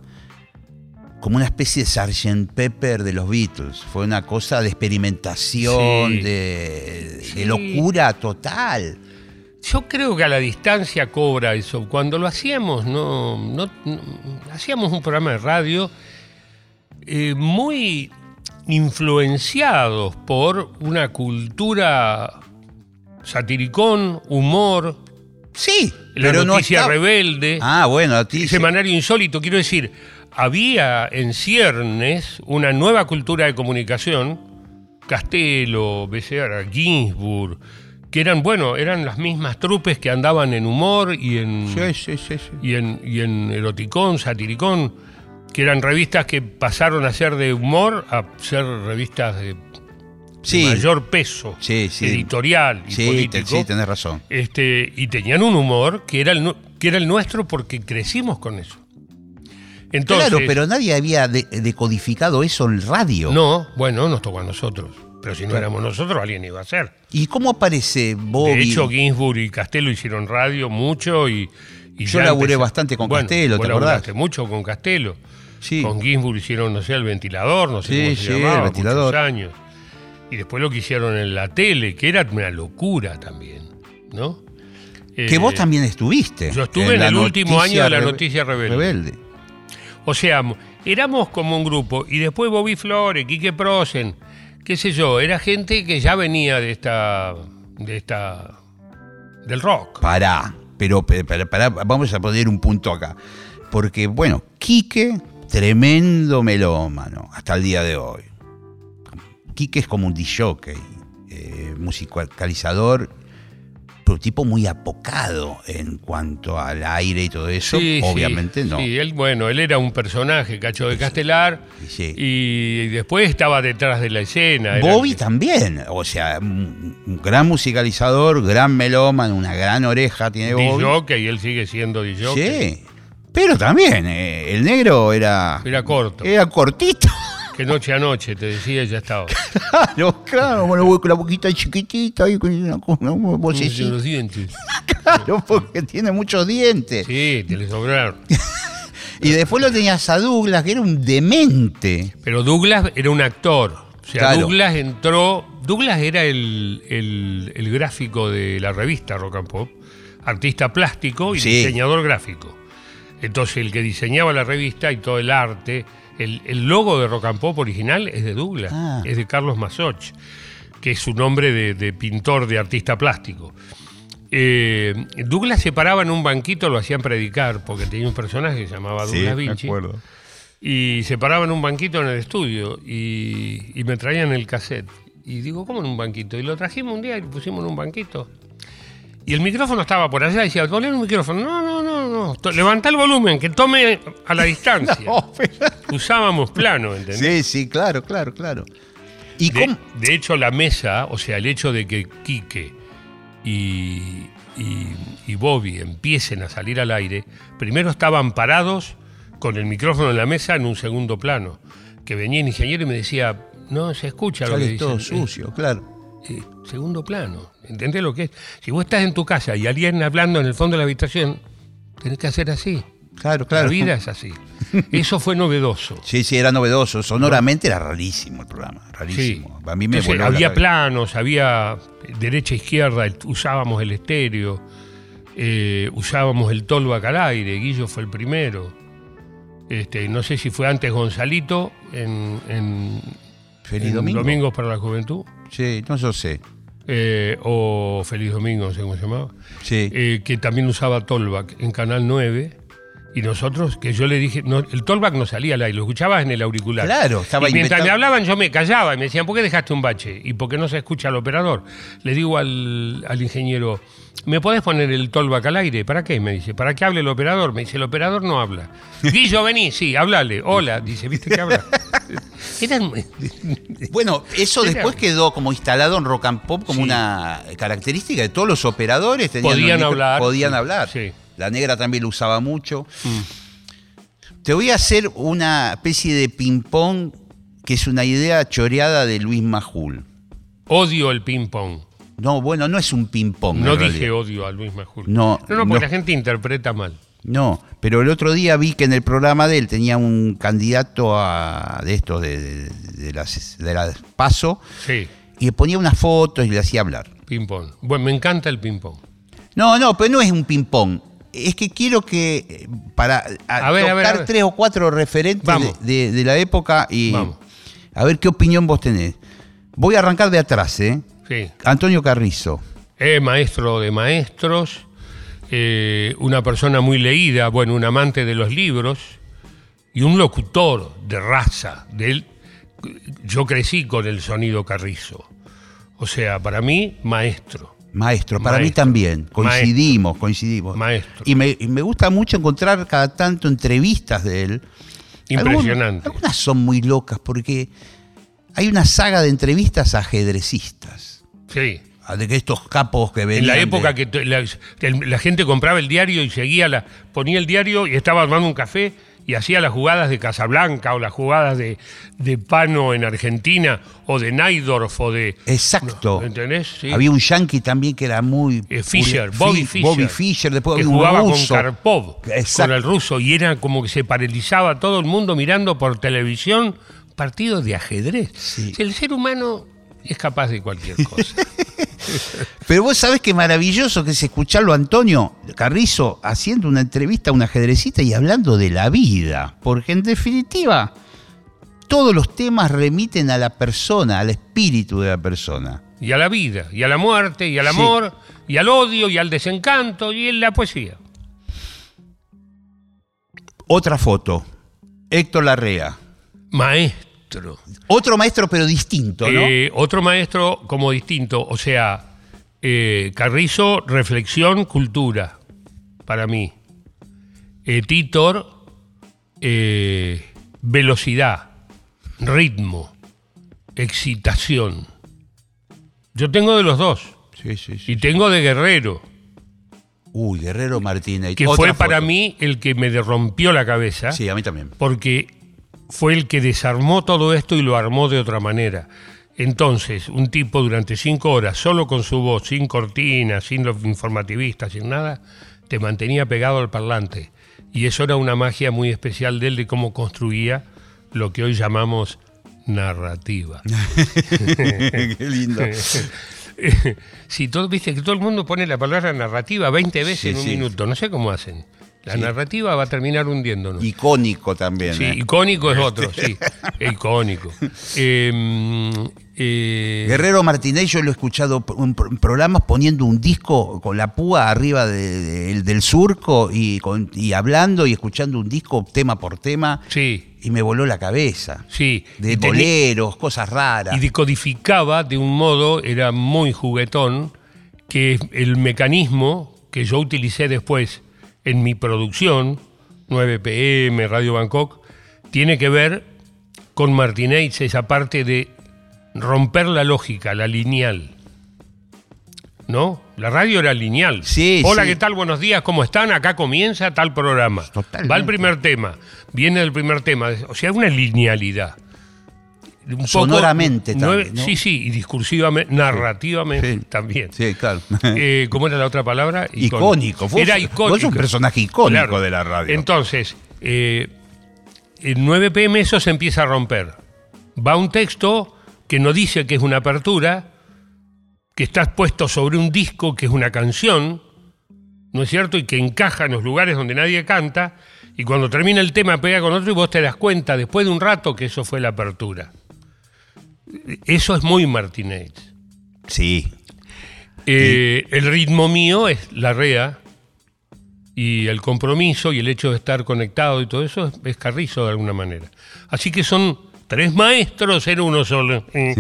como una especie de Sgt. Pepper de los Beatles. Fue una cosa de experimentación, Sí. de, locura total. Yo creo que a la distancia cobra eso. Cuando lo hacíamos, no, no- no- hacíamos un programa de radio eh, muy influenciados por una cultura satiricón, humor, Sí, la pero no noticia estaba- rebelde, Ah, bueno, noticia. semanario insólito. Quiero decir, había en ciernes una nueva cultura de comunicación, Castelo, Becerra, Ginsburg, que eran, bueno, eran las mismas trupes que andaban en humor y en, Sí, sí, sí, sí. y en, y en eroticón, satiricón, que eran revistas que pasaron a ser de humor a ser revistas de, mayor peso Sí, sí. editorial y político. sí, tenés razón. Este, y tenían un humor que era el, que era el nuestro porque crecimos con eso. Entonces, claro, pero nadie había de- decodificado eso en radio. no, bueno, nos tocó a nosotros. Pero si no Claro. éramos nosotros, alguien iba a ser. ¿Y cómo aparece Bobby? De hecho, Ginsburg y Castelo hicieron radio mucho y. y Yo laburé bastante con Bueno, Castelo, vos ¿te acordás? laburaste mucho con Castelo. sí. Con Ginsburg hicieron, no sé, el ventilador, no sé Sí, cómo se sí, el llamaba, ventilador. muchos años. Y después lo que hicieron en la tele, que era una locura también, ¿no? que Eh, vos también estuviste. yo estuve en el último año de la Rebe- Noticia Rebelde. O sea, éramos como un grupo. Y después Bobby Flores, Quique Prosen, qué sé yo, era gente que ya venía de esta. de esta. del rock. Pará, pero pará, vamos a poner un punto acá. Porque, bueno, Quique, tremendo melómano, hasta el día de hoy. Quique es como un disjockey, eh, musicalizador tipo muy apocado en cuanto al aire y todo eso. Sí, sí, Obviamente no. Sí, él, bueno, él era un personaje, Cacho de Castelar, Sí. y después estaba detrás de la escena. era- Bobby también, o sea, un, gran musicalizador, gran melómano, una gran oreja tiene Bobby. DJ, y él sigue siendo DJ. Sí, pero también eh, el negro era, Era corto. era cortito. Que noche a noche, te decía, y ya estaba. Claro, claro, bueno, con la boquita chiquitita y con una, una vocecita. los dientes. Claro, porque tiene muchos dientes. Sí, te le sobraron. Y después lo tenías a Douglas, que era un demente. Pero Douglas era un actor. O sea, Claro. Douglas entró. Douglas era el, el- el gráfico de la revista Rock and Pop, artista plástico y Sí. diseñador gráfico. Entonces, el que diseñaba la revista y todo el arte, el, el logo de Rock and Pop original es de Douglas, Ah. es de Carlos Masoch, que es su nombre de, de pintor, de artista plástico. Eh, Douglas se paraba en un banquito, lo hacían predicar, porque tenía un personaje que se llamaba Douglas Vinci. Y se paraba en un banquito en el estudio y, y me traían el cassette. Y digo, ¿cómo en un banquito? Y lo trajimos un día y lo pusimos en un banquito. Y el micrófono estaba por allá y decía, ponle un micrófono. No, no, no, no. Levantá el volumen, que tome a la distancia. No, pero- Usábamos plano, ¿entendés? Sí, sí, claro, claro, claro. ¿Y De, de hecho, la mesa, o sea, el hecho de que Quique y, y- y Bobby empiecen a salir al aire, primero estaban parados con el micrófono en la mesa en un segundo plano. Que venía el ingeniero y me decía, no se escucha lo que dicen. todo sucio, claro. Eh, segundo plano. ¿Entendés lo que es? Si vos estás en tu casa y alguien hablando en el fondo de la habitación, tenés que hacer así. Claro, claro. La vida es así. Eso fue novedoso. Sí, sí, era novedoso. Sonoramente era rarísimo el programa. Sí. Rarísimo. A mí me Entonces, había planos, había derecha izquierda, el- usábamos el estéreo, eh, usábamos el tollback al aire, Guillo fue el primero. Este, no sé si fue antes Gonzalito en, en- Feliz en domingo. Domingos para la Juventud, Sí, no yo sé. eh, o Feliz Domingo, no sé cómo se llamaba, Sí. eh, que también usaba tollback en Canal 9. Y nosotros, que yo le dije, no, el tollback no salía al aire, lo escuchabas en el auricular. Claro, estaba Y mientras inventado. me hablaban yo me callaba y me decían, ¿por qué dejaste un bache? ¿Y por qué no se escucha al operador? Le digo al, al ingeniero, ¿me podés poner el tollback al aire? ¿Para qué? Me dice, ¿para qué hable el operador? Me dice, el operador no habla. Guillo, vení, sí, háblale. Hola, dice, ¿viste que habla? Bueno, eso Era- después quedó como instalado en Rock and Pop como Sí. una característica de todos los operadores. tenían Podían hablar, Podían hablar. sí. La negra también lo usaba mucho. Mm. Te voy a hacer una especie de ping-pong que es una idea choreada de Luis Majul. Odio el ping-pong. No, bueno, no es un ping-pong. No dije realidad. odio a Luis Majul. No, no, no, porque no. la gente interpreta mal. No, pero el otro día vi que en el programa de él tenía un candidato a, de estos, de, de- de las, de las PASO, Sí, y le ponía unas fotos y le hacía hablar. ping-pong. Bueno, me encanta el ping-pong. No, no, pero no es un ping-pong. Es que quiero que, para a- A ver, a tocar ver, a ver. tres o cuatro referentes de- de la época y Vamos. a ver qué opinión vos tenés. Voy a arrancar de atrás, ¿eh? Sí. Antonio Carrizo. Es maestro de maestros, eh, una persona muy leída, bueno, un amante de los libros y un locutor de raza. De él, yo crecí con el sonido Carrizo. O sea, para mí, maestro. Maestro, para mí Maestro. también. Coincidimos, coincidimos. Maestro. Y me, y me gusta mucho encontrar cada tanto entrevistas de él. Impresionante. Algunas, algunas son muy locas porque hay una saga de entrevistas a ajedrecistas. Sí. a De que estos capos que venían. En la época de- que la, gente compraba el diario y seguía la, ponía el diario y estaba armando un café y hacía las jugadas de Casablanca o las jugadas de, de Pano en Argentina o de Naidorf o de... Exacto. ¿Entendés? Sí. Había un yankee también que era muy. Eh, Fischer, Fi- Bobby Fischer. Bobby Fischer, después que había un jugaba ruso. con Karpov, Exacto. con el ruso, y era como que se paralizaba todo el mundo mirando por televisión partidos de ajedrez. Sí. El ser humano es capaz de cualquier cosa. Pero vos sabés qué maravilloso que es escucharlo a Antonio Carrizo haciendo una entrevista a un ajedrecista y hablando de la vida. Porque en definitiva, todos los temas remiten a la persona, al espíritu de la persona. y a la vida, y a la muerte, y al Sí. amor, y al odio, y al desencanto, y en la poesía. Otra foto. Héctor Larrea. Maestro. Otro maestro, pero distinto, ¿no? Eh, otro maestro como distinto, o sea, Eh, Carrizo, reflexión, cultura, para mí. Eh, Titor, eh, velocidad, ritmo, excitación. Yo tengo de los dos. Sí, sí, sí. Y tengo de Guerrero, Uy, Guerrero Martínez. que Otra fue para mí el que me rompió la cabeza. Sí, a mí también. porque fue el que desarmó todo esto y lo armó de otra manera. Entonces, un tipo durante cinco horas, solo con su voz, sin cortina, sin los informativistas, sin nada, te mantenía pegado al parlante. Y eso era una magia muy especial de él, de cómo construía lo que hoy llamamos narrativa. Qué lindo. si todo, viste que todo el mundo pone la palabra narrativa 20 veces Sí, en un sí. minuto, no sé cómo hacen. La Sí. narrativa va a terminar hundiéndonos. Icónico también. Sí, ¿eh? icónico es otro, sí. icónico. Eh, eh, Guerrero Martínez, yo lo he escuchado en pro- en programas poniendo un disco con la púa arriba de- de- del surco y, con- y hablando y escuchando un disco tema por tema sí, y me voló la cabeza. sí. De boleros, cosas raras. Y decodificaba de un modo, era muy juguetón, que el mecanismo que yo utilicé después en mi producción, 9PM, Radio Bangkok, tiene que ver con Martínez, esa parte de romper la lógica, la lineal. ¿No? La radio era lineal. Sí, Hola, sí. ¿qué tal? Buenos días, ¿cómo están? Acá comienza tal programa. Totalmente. Va el primer tema, viene el primer tema. O sea, una linealidad. Un Sonoramente también, ¿no? Sí, sí, y discursivamente, narrativamente Sí. también. Sí, claro. Eh, ¿Cómo era la otra palabra? Icónico. Vos- era vos icónico. sos un personaje icónico de la radio. Entonces, eh, en 9 pm eso se empieza a romper. Va un texto que no dice que es una apertura, que está puesto sobre un disco que es una canción, ¿no es cierto? Y que encaja en los lugares donde nadie canta, y cuando termina el tema pega con otro y vos te das cuenta después de un rato que eso fue la apertura. Eso es muy Martínez. Sí. Eh, el ritmo mío es la REA y el compromiso y el hecho de estar conectado y todo eso es, es carrizo de alguna manera. Así que son tres maestros en uno solo. Eh,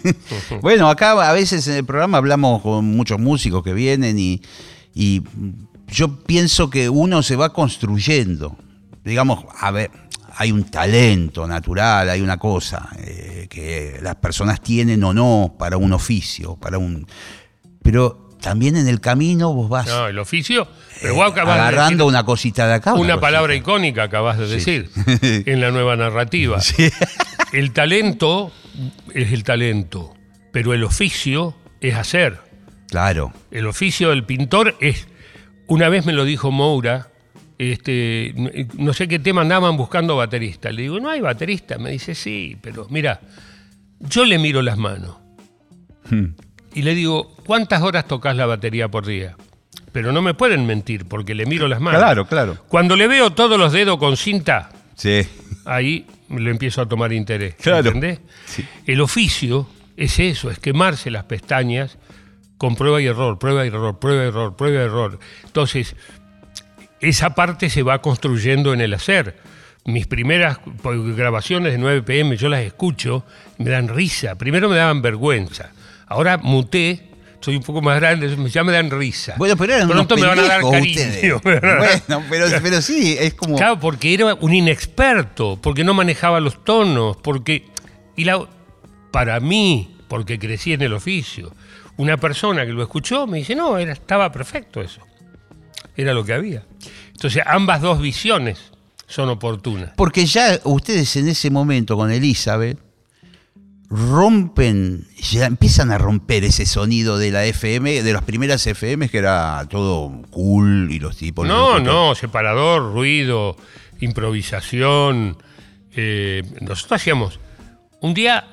Bueno, acá a veces en el programa hablamos con muchos músicos que vienen y, y yo pienso que uno se va construyendo. Digamos, a ver, hay un talento natural, hay una cosa eh, que las personas tienen o no para un oficio, para un. Pero también en el camino vos vas No, el oficio. Pero eh, vos de agarrando una cosita de acá. una palabra icónica, acabas de decir, en la nueva narrativa. El talento es el talento, pero el oficio es hacer. Claro. El oficio del pintor es, una vez me lo dijo Moura, este, no sé qué tema andaban buscando baterista. Le digo, no hay baterista. Me dice, sí, pero mira, yo le miro las manos. Y le digo, ¿cuántas horas tocas la batería por día? Pero no me pueden mentir porque le miro las manos. Claro, claro. Cuando le veo todos los dedos con cinta, Sí. ahí le empiezo a tomar interés. Claro. ¿Entendés? El oficio es eso, es quemarse las pestañas con prueba y error, prueba y error, prueba y error, prueba y error. Entonces, esa parte se va construyendo en el hacer. Mis primeras grabaciones de 9 pm yo las escucho, me dan risa. Primero me daban vergüenza. Ahora muté, soy un poco más grande, ya me dan risa. Bueno, pero eran Pronto unos me van a dar cariño. Bueno, pero, pero sí, es como... Claro, porque era un inexperto, porque no manejaba los tonos, porque. Y la, para mí, porque crecí en el oficio, una persona que lo escuchó me dice, no, era, estaba perfecto eso. Era lo que había. Entonces, ambas dos visiones son oportunas. Porque ya ustedes en ese momento con Elizabeth rompen, ya empiezan a romper ese sonido de la FM, de las primeras FM que era todo cool y los tipos... No, los- no, separador, ruido, improvisación. eh, nosotros hacíamos un día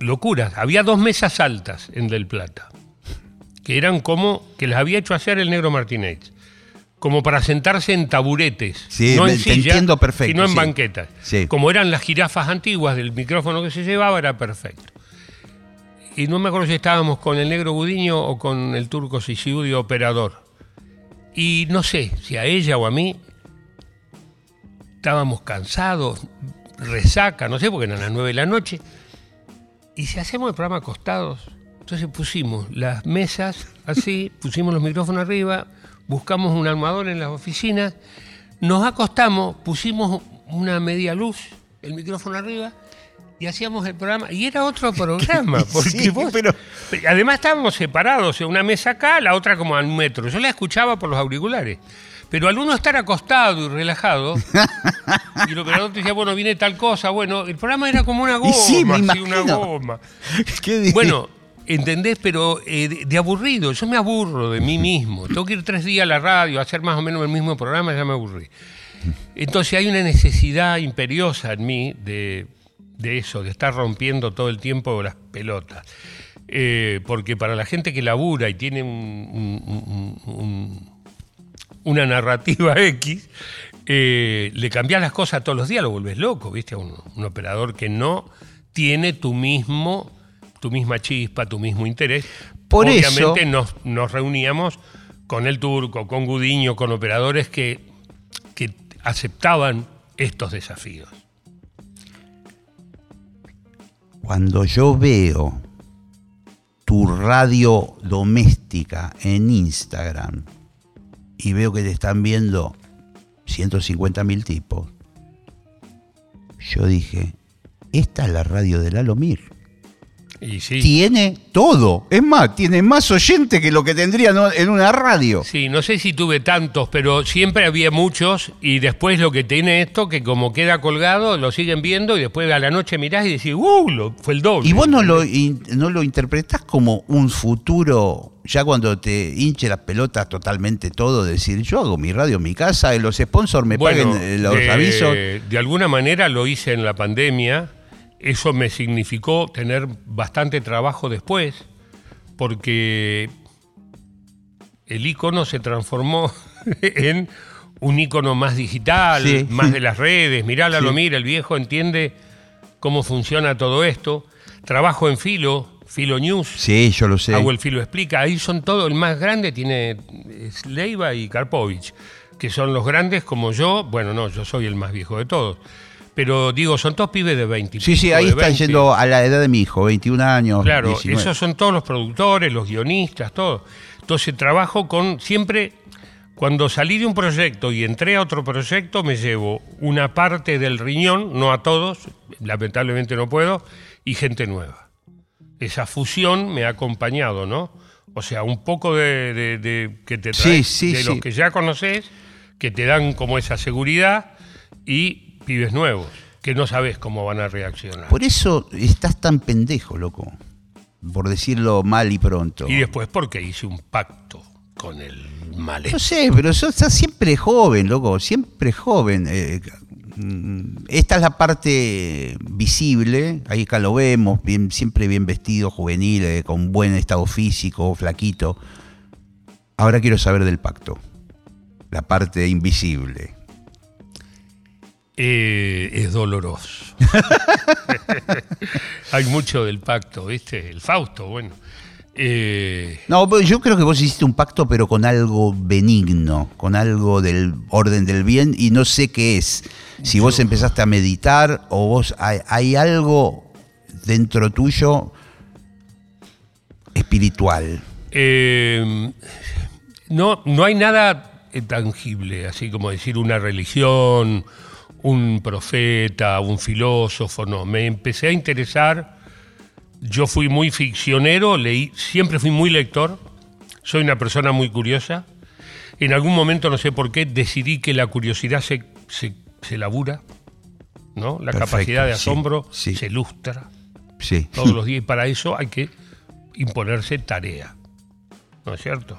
locuras. Había dos mesas altas en Del Plata, que eran como que las había hecho hacer el negro Martínez, como para sentarse en taburetes, Sí, no en te silla, entiendo perfecto, sino en sí. banquetas. Sí. Como eran las jirafas antiguas del micrófono que se llevaba, era perfecto. Y no me acuerdo si estábamos con el negro Gudiño o con el turco Sisiudi operador. Y no sé si a ella o a mí estábamos cansados, resaca, no sé, porque eran las nueve de la noche. Y si hacemos el programa acostados, Entonces pusimos las mesas así, pusimos los micrófonos arriba, buscamos un armador en las oficinas, nos acostamos, pusimos una media luz, el micrófono arriba, y hacíamos el programa. Y era otro programa, porque Sí, vos- pero- Además estábamos separados, una mesa acá, la otra como a un metro. Yo la escuchaba por los auriculares. Pero al uno estar acostado y relajado, y el operador te decía, bueno, viene tal cosa, bueno, el programa era como una Y goma, sí, me así, una goma. ¿Qué Bueno, ¿entendés? Pero eh, de, aburrido, yo me aburro de mí mismo. Tengo que ir tres días a la radio a hacer más o menos el mismo programa, ya me aburrí. Entonces hay una necesidad imperiosa en mí de, de eso, de estar rompiendo todo el tiempo las pelotas. Eh, porque para la gente que labura y tiene un- un- un- un- una narrativa X, eh, le cambias las cosas todos los días, lo vuelves loco, ¿viste? Un, un operador que no tiene tu mismo, tu misma chispa, tu mismo interés. Por Obviamente eso- nos, nos reuníamos con el turco, con Gudiño, con operadores que, que aceptaban estos desafíos. Cuando yo veo tu radio doméstica en Instagram y veo que te están viendo 150 mil tipos, yo dije, esta es la radio del Alomir. Y sí, Tiene todo. Es más, tiene más oyente que lo que tendría en una radio. Sí, no sé si tuve tantos, pero siempre había muchos y después lo que tiene esto, que como queda colgado, lo siguen viendo y después a la noche mirás y decís, ¡uh! Lo, fue el doble. Y vos no lo, in- no lo interpretás como un futuro, ya cuando te hinche las pelotas totalmente todo, decir, yo hago mi radio en mi casa, y los sponsors me Bueno, paguen eh, los de, avisos. de alguna manera lo hice en la pandemia. Eso me significó tener bastante trabajo después, porque el icono se transformó en un icono más digital, Sí. más de las redes. Mirá, lo Sí. mira, el viejo entiende cómo funciona todo esto. Trabajo en Filo, Filo News. Sí, yo lo sé. Hago el Filo Explica. Ahí son todos, el más grande tiene Leiva y Karpovich, que son los grandes como yo. Bueno, no, yo soy el más viejo de todos. Pero digo, son todos pibes de 20. y Sí, sí, ahí están 20. yendo a la edad de mi hijo, 21 años. Claro, 19. esos son todos los productores, los guionistas, todo. Entonces trabajo con siempre. Cuando salí de un proyecto y entré a otro proyecto, me llevo una parte del riñón, no a todos, lamentablemente no puedo, y gente nueva. Esa fusión me ha acompañado, ¿no? O sea, un poco de, de- de- que te Sí, traes sí, de sí. los que ya conoces, que te dan como esa seguridad, y pibes nuevos, que no sabes cómo van a reaccionar. Por eso estás tan pendejo, loco. Por decirlo mal y pronto. Y después porque hice un pacto con el mal. No sé, pero sos estás siempre joven, loco, siempre joven. Eh, esta es la parte visible, ahí acá lo vemos, bien, siempre bien vestido, juvenil, eh, con buen estado físico, flaquito. Ahora quiero saber del pacto, la parte invisible. Eh, es doloroso. Hay mucho del pacto, ¿viste? El Fausto, bueno. Eh, No, pero yo creo que vos hiciste un pacto, pero con algo benigno, con algo del orden del bien, y no sé qué es. Si vos empezaste a meditar o vos hay, hay algo dentro tuyo espiritual. eh, no, no hay nada eh, tangible, así como decir una religión, un profeta, un filósofo, no. Me empecé a interesar, yo fui muy ficcionero, leí, siempre fui muy lector, soy una persona muy curiosa. En algún momento, no sé por qué, decidí que la curiosidad se, se, se labura, ¿no? La Perfecto, capacidad de sí, asombro sí. se lustra Sí. todos los días y para eso hay que imponerse tarea, ¿no es cierto?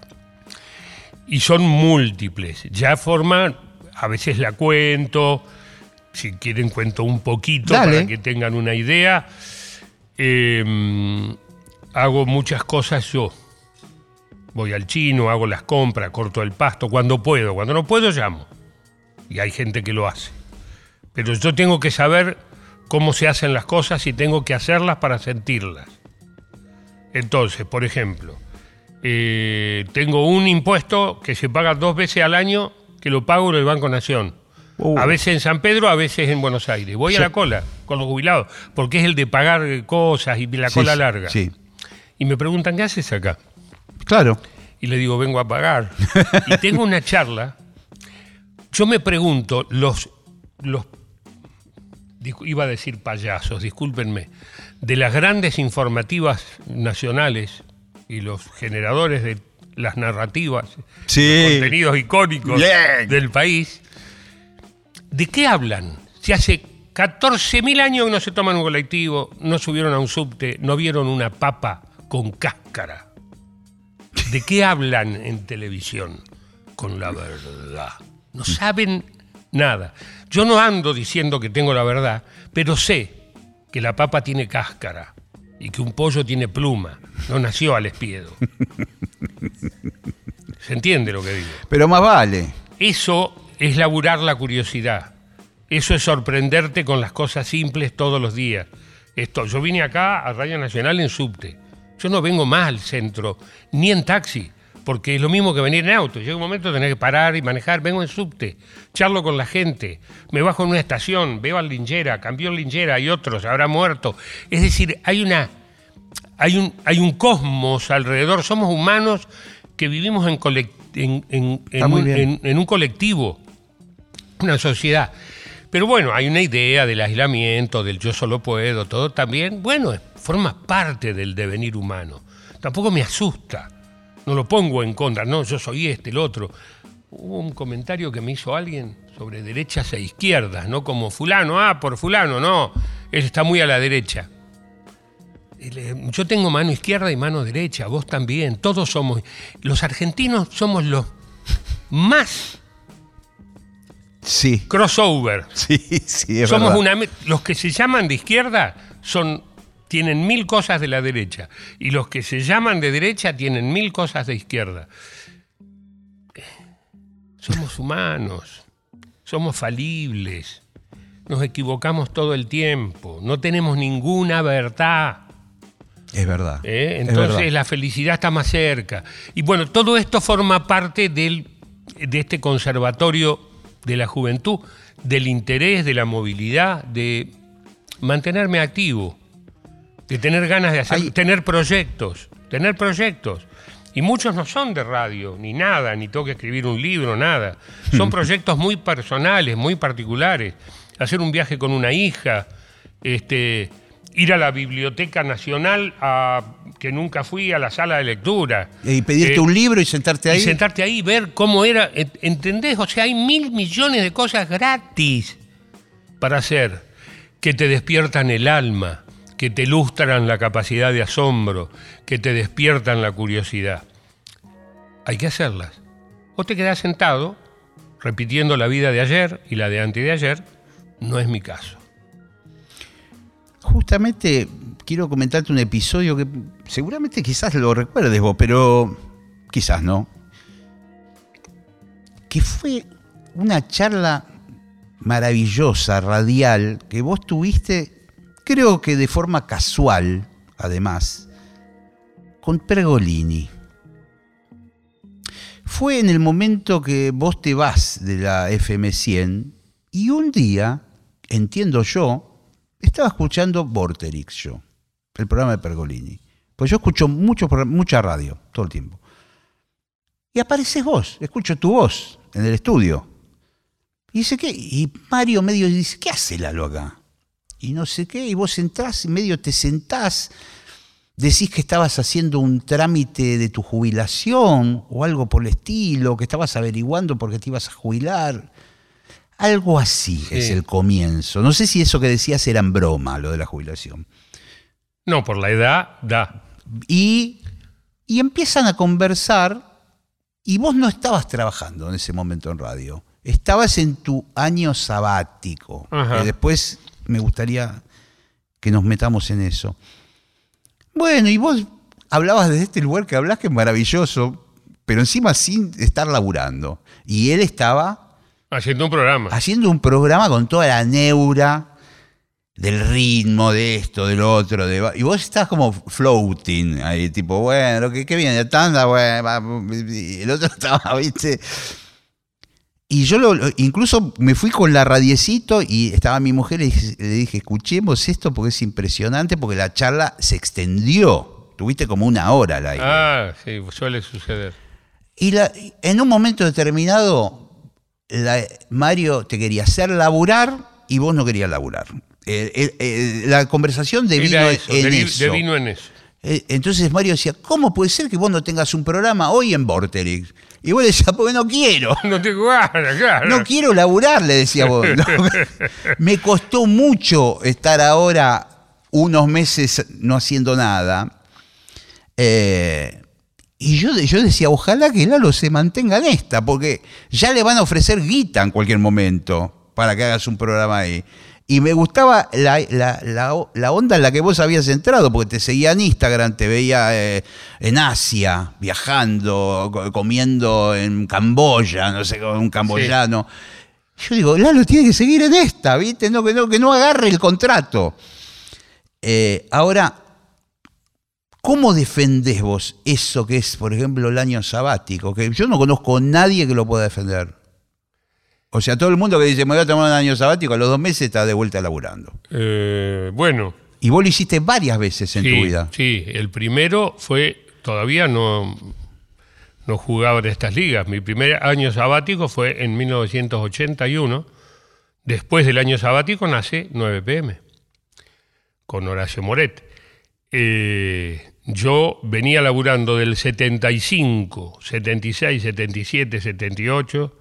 Y son múltiples, ya forman, a veces la cuento, si quieren cuento un poquito Dale. para que tengan una idea. Eh, hago muchas cosas yo. Voy al chino, hago las compras, corto el pasto, cuando puedo. Cuando no puedo, llamo. Y hay gente que lo hace. Pero yo tengo que saber cómo se hacen las cosas y tengo que hacerlas para sentirlas. Entonces, por ejemplo, eh, tengo un impuesto que se paga dos veces al año que lo pago en el Banco Nación. Uh. A veces en San Pedro, a veces en Buenos Aires. Voy a la cola con los jubilados, porque es el de pagar cosas y la Sí, cola larga. Sí. y me preguntan, ¿qué haces acá? Claro. Y le digo, vengo a pagar. y tengo una charla. Yo me pregunto, los, los iba a decir payasos, discúlpenme, de las grandes informativas nacionales y los generadores de las narrativas, Sí. contenidos icónicos Bien. del país, ¿de qué hablan? Si hace 14.000 años que no se toman un colectivo, no subieron a un subte, no vieron una papa con cáscara. ¿De qué hablan en televisión? Con la verdad. No saben nada. Yo no ando diciendo que tengo la verdad, pero sé que la papa tiene cáscara y que un pollo tiene pluma. No nació al espiedo. ¿Se entiende lo que digo? Pero más vale. Eso es laburar la curiosidad. Eso es sorprenderte con las cosas simples todos los días. Esto, yo vine acá a Radio Nacional en subte. Yo no vengo más al centro, ni en taxi, porque es lo mismo que venir en auto. Llega un momento de tener que parar y manejar. Vengo en subte, charlo con la gente, me bajo en una estación, veo al linchera, cambió el linchera, hay otros, habrá muerto. Es decir, hay una hay un, hay un cosmos alrededor, somos humanos que vivimos un, en un colectivo, una sociedad. Pero bueno, hay una idea del aislamiento, del yo solo puedo, todo también, bueno, forma parte del devenir humano. Tampoco me asusta, no lo pongo en contra, no, yo soy este, el otro. Hubo un comentario que me hizo alguien sobre derechas e izquierdas, no como fulano, ah, por fulano, no, él está muy a la derecha. El- Yo tengo mano izquierda y mano derecha, vos también, todos somos. Los argentinos somos los más Sí. crossover. Sí, sí, es somos verdad. una los que se llaman de izquierda son tienen mil cosas de la derecha y los que se llaman de derecha tienen mil cosas de izquierda. Somos humanos, somos falibles, nos equivocamos todo el tiempo, no tenemos ninguna verdad. Es verdad. ¿eh? Es Entonces verdad. la felicidad está más cerca. Y bueno, todo esto forma parte del, de este conservatorio de la juventud, del interés, de la movilidad, de mantenerme activo, de tener ganas de hacer, tener proyectos, tener proyectos. Y muchos no son de radio, ni nada, ni tengo que escribir un libro, nada. Son proyectos muy personales, muy particulares. Hacer un viaje con una hija, este, ir a la Biblioteca Nacional, a, que nunca fui a la sala de lectura. Y pedirte Eh, un libro y sentarte ahí. y sentarte ahí ver cómo era, ent- ¿entendés? O sea, hay mil millones de cosas gratis para hacer que te despiertan el alma, que te ilustran la capacidad de asombro, que te despiertan la curiosidad. Hay que hacerlas. O te quedás sentado repitiendo la vida de ayer y la de antes de ayer. No es mi caso. Justamente quiero comentarte un episodio que seguramente quizás lo recuerdes vos, pero quizás no. Que fue una charla maravillosa, radial, que vos tuviste, creo que de forma casual, además, con Pergolini. Fue en el momento que vos te vas de la FM100 y un día, entiendo yo, estaba escuchando Vorterix yo, el programa de Pergolini. Pues yo escucho mucho, mucha radio todo el tiempo. Y apareces vos, escucho tu voz en el estudio. Y dice, ¿qué? Y Mario medio dice, ¿qué hace Lalo acá? Y no sé qué, y vos entrás y medio te sentás, decís que estabas haciendo un trámite de tu jubilación o algo por el estilo, que estabas averiguando porque te ibas a jubilar. Algo así Sí. es el comienzo. No sé si eso que decías era en broma, lo de la jubilación. No, por la edad, da. Y, y empiezan a conversar y vos no estabas trabajando en ese momento en radio. Estabas en tu año sabático. Ajá. que después me gustaría que nos metamos en eso. Bueno, y vos hablabas desde este lugar que hablas que es maravilloso, pero encima sin estar laburando. Y él estaba Haciendo un programa. haciendo un programa con toda la neura del ritmo, de esto, del otro, de, y vos estás como floating ahí, tipo, bueno, ¿qué, qué viene? ¿De tanda? Bueno, y el otro estaba, viste. Y yo lo, incluso me fui con la radiecito y estaba mi mujer y le dije, le dije, escuchemos esto porque es impresionante, porque la charla se extendió. tuviste como una hora al aire. Ah, sí, suele suceder. Y la- en un momento determinado, la- Mario te quería hacer laburar y vos no querías laburar. Eh, eh, eh, la conversación devino eso, en devi- eso. devino en eso. Entonces Mario decía, ¿cómo puede ser que vos no tengas un programa hoy en Vorterix? Y vos le decías, porque no quiero. No tengo ganas, claro. No quiero laburar, le decía vos. No, me costó mucho estar ahora unos meses no haciendo nada. Eh, y yo, yo decía, ojalá que Lalo se mantenga en esta, porque ya le van a ofrecer guita en cualquier momento para que hagas un programa ahí. Y me gustaba la, la- la- la onda en la que vos habías entrado, porque te seguía en Instagram, te veía eh, en Asia, viajando, co- comiendo en Camboya, no sé, con un camboyano. Yo digo, Lalo tiene que seguir en esta, ¿viste? No, que, no, que no agarre el contrato. Eh, ahora, ¿cómo defendés vos eso que es, por ejemplo, el año sabático? Que yo no conozco a nadie que lo pueda defender. O sea, todo el mundo que dice, me voy a tomar un año sabático, a los dos meses está de vuelta laburando. Eh, bueno, Y vos lo hiciste varias veces en sí, tu vida. sí, el primero fue, todavía no, no jugaba en estas ligas. Mi primer año sabático fue en 1981. Después del año sabático nace 9 pm, con Horacio Moret. Eh, yo venía laburando del 75, 76, 77, 78,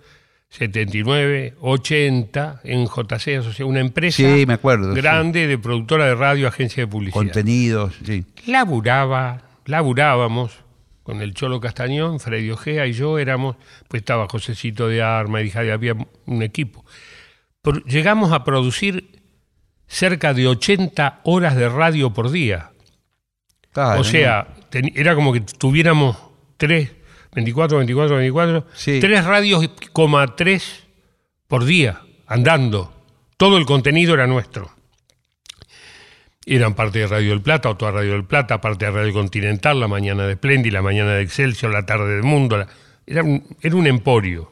79, 80 en JC, o sea, una empresa Sí, me acuerdo, sí. grande de productora de radio, agencia de publicidad. Contenidos, sí. Laburaba, laburábamos con el Cholo Castañón, Freddy Ojea y yo éramos, pues estaba Josecito de Arma, y había un equipo. Llegamos a producir cerca de 80 horas de radio por día. O sea, ten- era como que tuviéramos tres, 24, 24, 24, Sí. tres radios, coma tres por día, andando. Todo el contenido era nuestro. Eran parte de Radio del Plata, otra Radio del Plata, parte de Radio Continental, la mañana de Splendid, la mañana de Excelsior, la tarde del Mundo. la- era, un, era un emporio.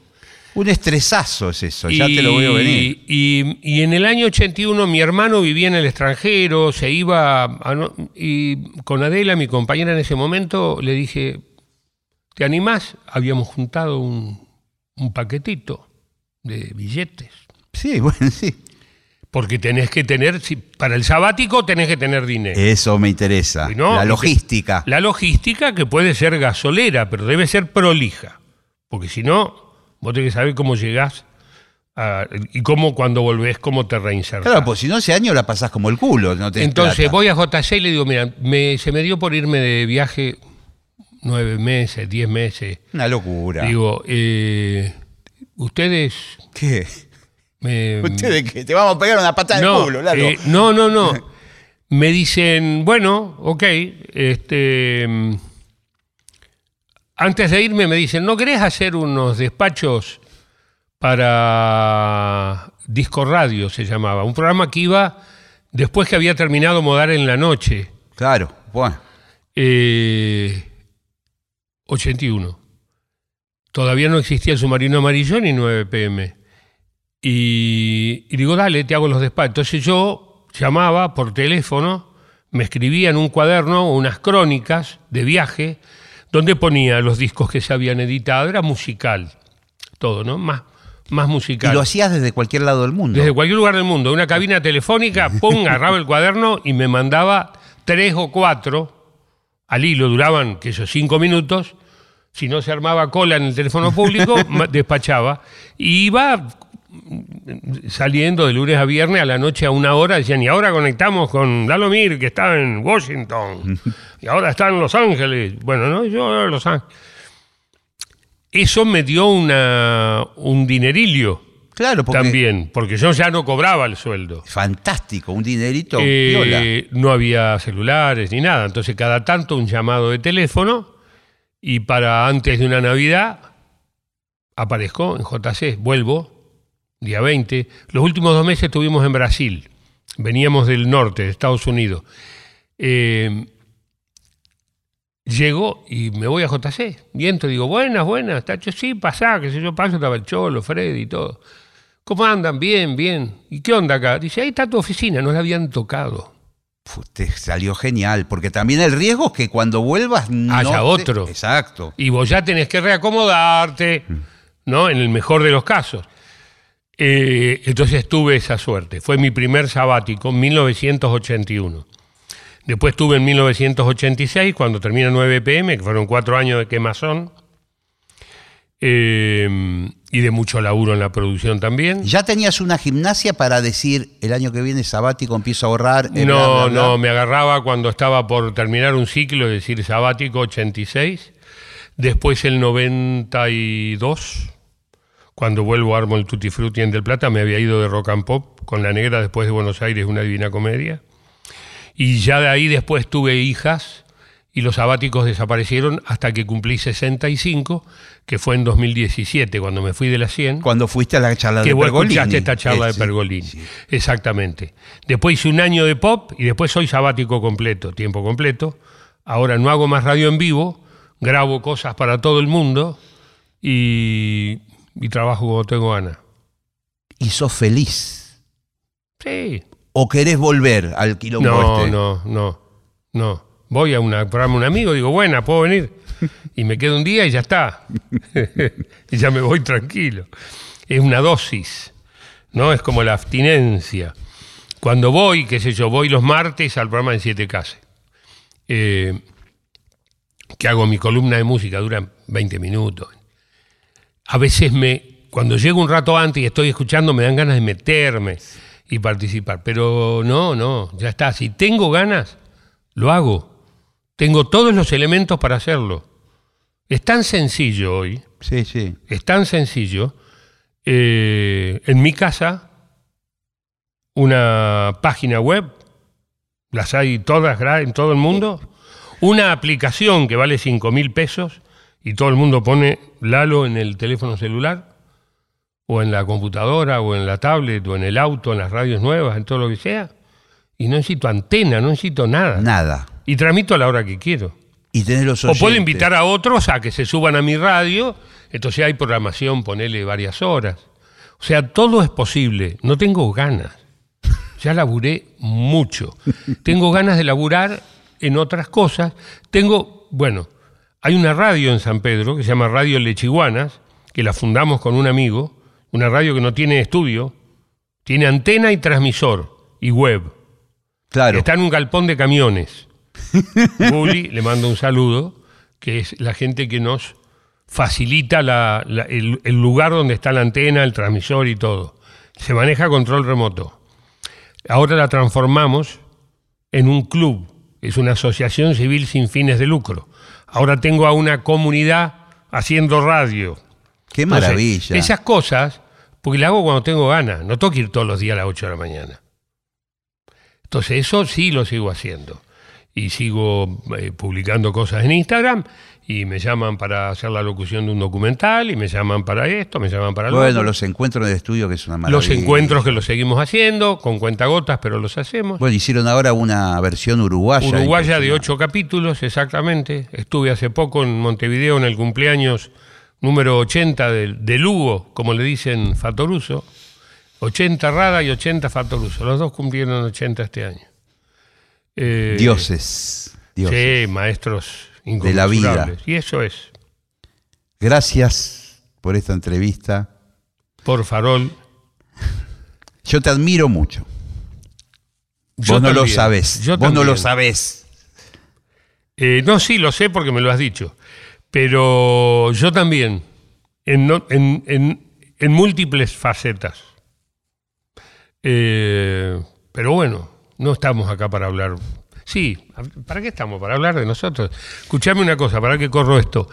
Un estresazo es eso, ya te lo veo venir. Y, y en el año 81 mi hermano vivía en el extranjero, se iba a y con Adela, mi compañera en ese momento, le dije, ¿te animás? Habíamos juntado un, un paquetito de billetes. Sí, bueno, sí. Porque tenés que tener, para el sabático tenés que tener dinero. Eso me interesa. Y no, la y logística. La logística que puede ser gasolera, pero debe ser prolija. Porque si no, vos tenés que saber cómo llegás a- y cómo cuando volvés, cómo te reinsertás. Claro, pues si no ese año la pasás como el culo. No tenés Entonces plata. voy a JC y le digo, mira, me- se me dio por irme de viaje nueve meses, diez meses. Una locura. Digo, eh, ustedes ¿Qué? me... Ustedes que te vamos a pegar una patada no, de culo, Lalo. eh, no, no, no. Me dicen, bueno, ok, este, mm, antes de irme me dicen, ¿no querés hacer unos despachos para Disco Radio, se llamaba? Un programa que iba después que había terminado Modar en la noche, Claro, bueno. eh, 81. Todavía no existía el submarino amarillo ni 9 pm. Y, y digo, dale, te hago los despachos. Entonces yo llamaba por teléfono, me escribía en un cuaderno unas crónicas de viaje donde ponía los discos que se habían editado. Era musical, todo, ¿no? Más, más Y musical. lo hacías desde cualquier lado del mundo. Desde cualquier lugar del mundo, una cabina telefónica, pum, agarraba el cuaderno y me mandaba tres o cuatro al hilo, duraban, que esos cinco minutos. Si no se armaba cola en el teléfono público, despachaba. Y iba saliendo de lunes a viernes a la noche a una hora, decían, y ahora conectamos con Lalo Mir, que está en Washington, y ahora está en Los Ángeles. Bueno, no, yo en Los Ángeles. Eso me dio una, un dinerillo Claro, porque también, porque yo ya no cobraba el sueldo. fantástico, un dinerito Eh, no había celulares ni nada, entonces cada tanto un llamado de teléfono y para antes de una Navidad aparezco en JC, vuelvo, día 20. Los últimos dos meses estuvimos en Brasil, veníamos del norte, de Estados Unidos. Eh, llego y me voy a JC, y entro y digo, buenas, buenas, Tacho, sí, pasá, que sé yo, paso, estaba el Cholo, Freddy y todo. ¿Cómo andan? Bien, bien. ¿Y qué onda acá? Dice, ahí está tu oficina, no la habían tocado. te salió genial, porque también el riesgo es que cuando vuelvas no Haya te- otro. Exacto. Y vos ya tenés que reacomodarte, ¿no? En el mejor de los casos. Eh, entonces tuve esa suerte. Fue mi primer sabático, 1981. Después tuve en 1986, cuando termina 9 pm, que fueron cuatro años de quemazón. Eh, y de mucho laburo en la producción también. ¿Ya tenías una gimnasia para decir el año que viene sabático empiezo a ahorrar? eh, bla, No, bla, bla"? no, me agarraba cuando estaba por terminar un ciclo, es decir, sabático 86. Después el 92, cuando vuelvo armo el Tutti Frutti en Del Plata, me había ido de rock and pop con la negra después de Buenos Aires, una divina comedia. Y ya de ahí después tuve hijas y los sabáticos desaparecieron hasta que cumplí 65, que fue en 2017, cuando me fui de la 100 Cuando fuiste a la charla que de Pergolini. escuchaste esta charla Eh, de Pergolini. sí. Exactamente. Después hice un año de pop y después soy sabático completo, tiempo completo. Ahora no hago más radio en vivo, grabo cosas para todo el mundo y, y trabajo cuando tengo ganas. Y sos feliz. Sí. ¿O querés volver al quilombo No, este? no, no, no. Voy a una, programa un amigo, digo, buena, ¿puedo venir? Y me quedo un día y ya está. y ya me voy tranquilo. Es una dosis, ¿no? Es como la abstinencia. Cuando voy, qué sé yo, voy los martes al programa de Siete Cases. Eh, que hago mi columna de música, dura 20 minutos. A veces me, cuando llego un rato antes y estoy escuchando, me dan ganas de meterme y participar. Pero no, no, ya está. Si tengo ganas, lo hago. Tengo todos los elementos para hacerlo. Es tan sencillo hoy, Sí, sí. es tan sencillo. eh, en mi casa, una página web, las hay todas en todo el mundo, una aplicación que vale 5 mil pesos y todo el mundo pone Lalo en el teléfono celular, o en la computadora, o en la tablet, o en el auto, en las radios nuevas, en todo lo que sea, y no necesito antena, no necesito nada. Nada. Y tramito a la hora que quiero. Y tenés los O puedo oyentes. invitar a otros a que se suban a mi radio, entonces hay programación, ponele varias horas. O sea, todo es posible. No tengo ganas. Ya laburé mucho. Tengo ganas de laburar en otras cosas. Tengo, bueno, hay una radio en San Pedro que se llama Radio Lechiguanas, que la fundamos con un amigo, una radio que no tiene estudio, tiene antena y transmisor y web. Claro. Está en un galpón de camiones. Bully, le mando un saludo, que es la gente que nos facilita la- la- el, el lugar donde está la antena, el transmisor y todo. Se maneja control remoto. Ahora la transformamos en un club, es una asociación civil sin fines de lucro. Ahora tengo a una comunidad haciendo radio. Qué Entonces, maravilla. esas cosas, porque las hago cuando tengo ganas, no tengo que ir todos los días a las 8 de la mañana. Entonces eso sí lo sigo haciendo. Y sigo eh, publicando cosas en Instagram y me llaman para hacer la locución de un documental y me llaman para esto, me llaman para lo Bueno, otro. los encuentros de estudio que es una maravilla. Los encuentros que los seguimos haciendo, con cuentagotas, pero los hacemos. Bueno, hicieron ahora una versión uruguaya. Uruguaya de ocho capítulos, exactamente. Estuve hace poco en Montevideo en el cumpleaños número 80 de, de Lugo, como le dicen Fatoruso. 80 Rada y 80 Fatoruso. Los dos cumplieron 80 este año. Eh, Dioses. Dioses. Sí, maestros De la vida. Y eso es. Gracias por esta entrevista. Por Farol. Yo te admiro mucho. Yo Vos no lo sabés. Yo Vos no lo sabés. Eh, no, sí, lo sé porque me lo has dicho. Pero yo también, en, no- en- en- en múltiples facetas. Eh, pero bueno, no estamos acá para hablar. Sí, ¿para qué estamos? Para hablar de nosotros. Escuchame una cosa, ¿para qué corro esto?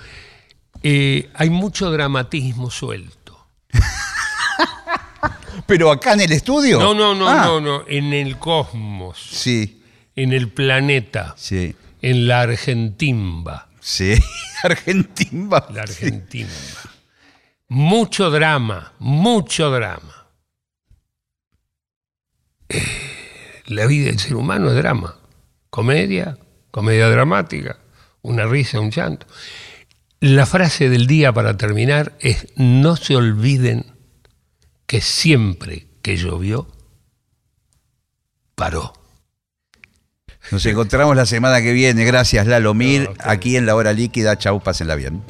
Eh, hay mucho dramatismo suelto. Pero acá en el estudio. No, no, no, Ah, no, no. En el cosmos, Sí, en el planeta, sí, en la Argentimba. sí. Argentina. La Argentina. Mucho drama, mucho drama. Eh, La vida del ser humano es drama. Comedia, comedia dramática, una risa, un llanto. La frase del día para terminar es, no se olviden que siempre que llovió, paró. Nos encontramos la semana que viene. Gracias, Lalomir. Aquí en La Hora Líquida. Chau, pásenla bien.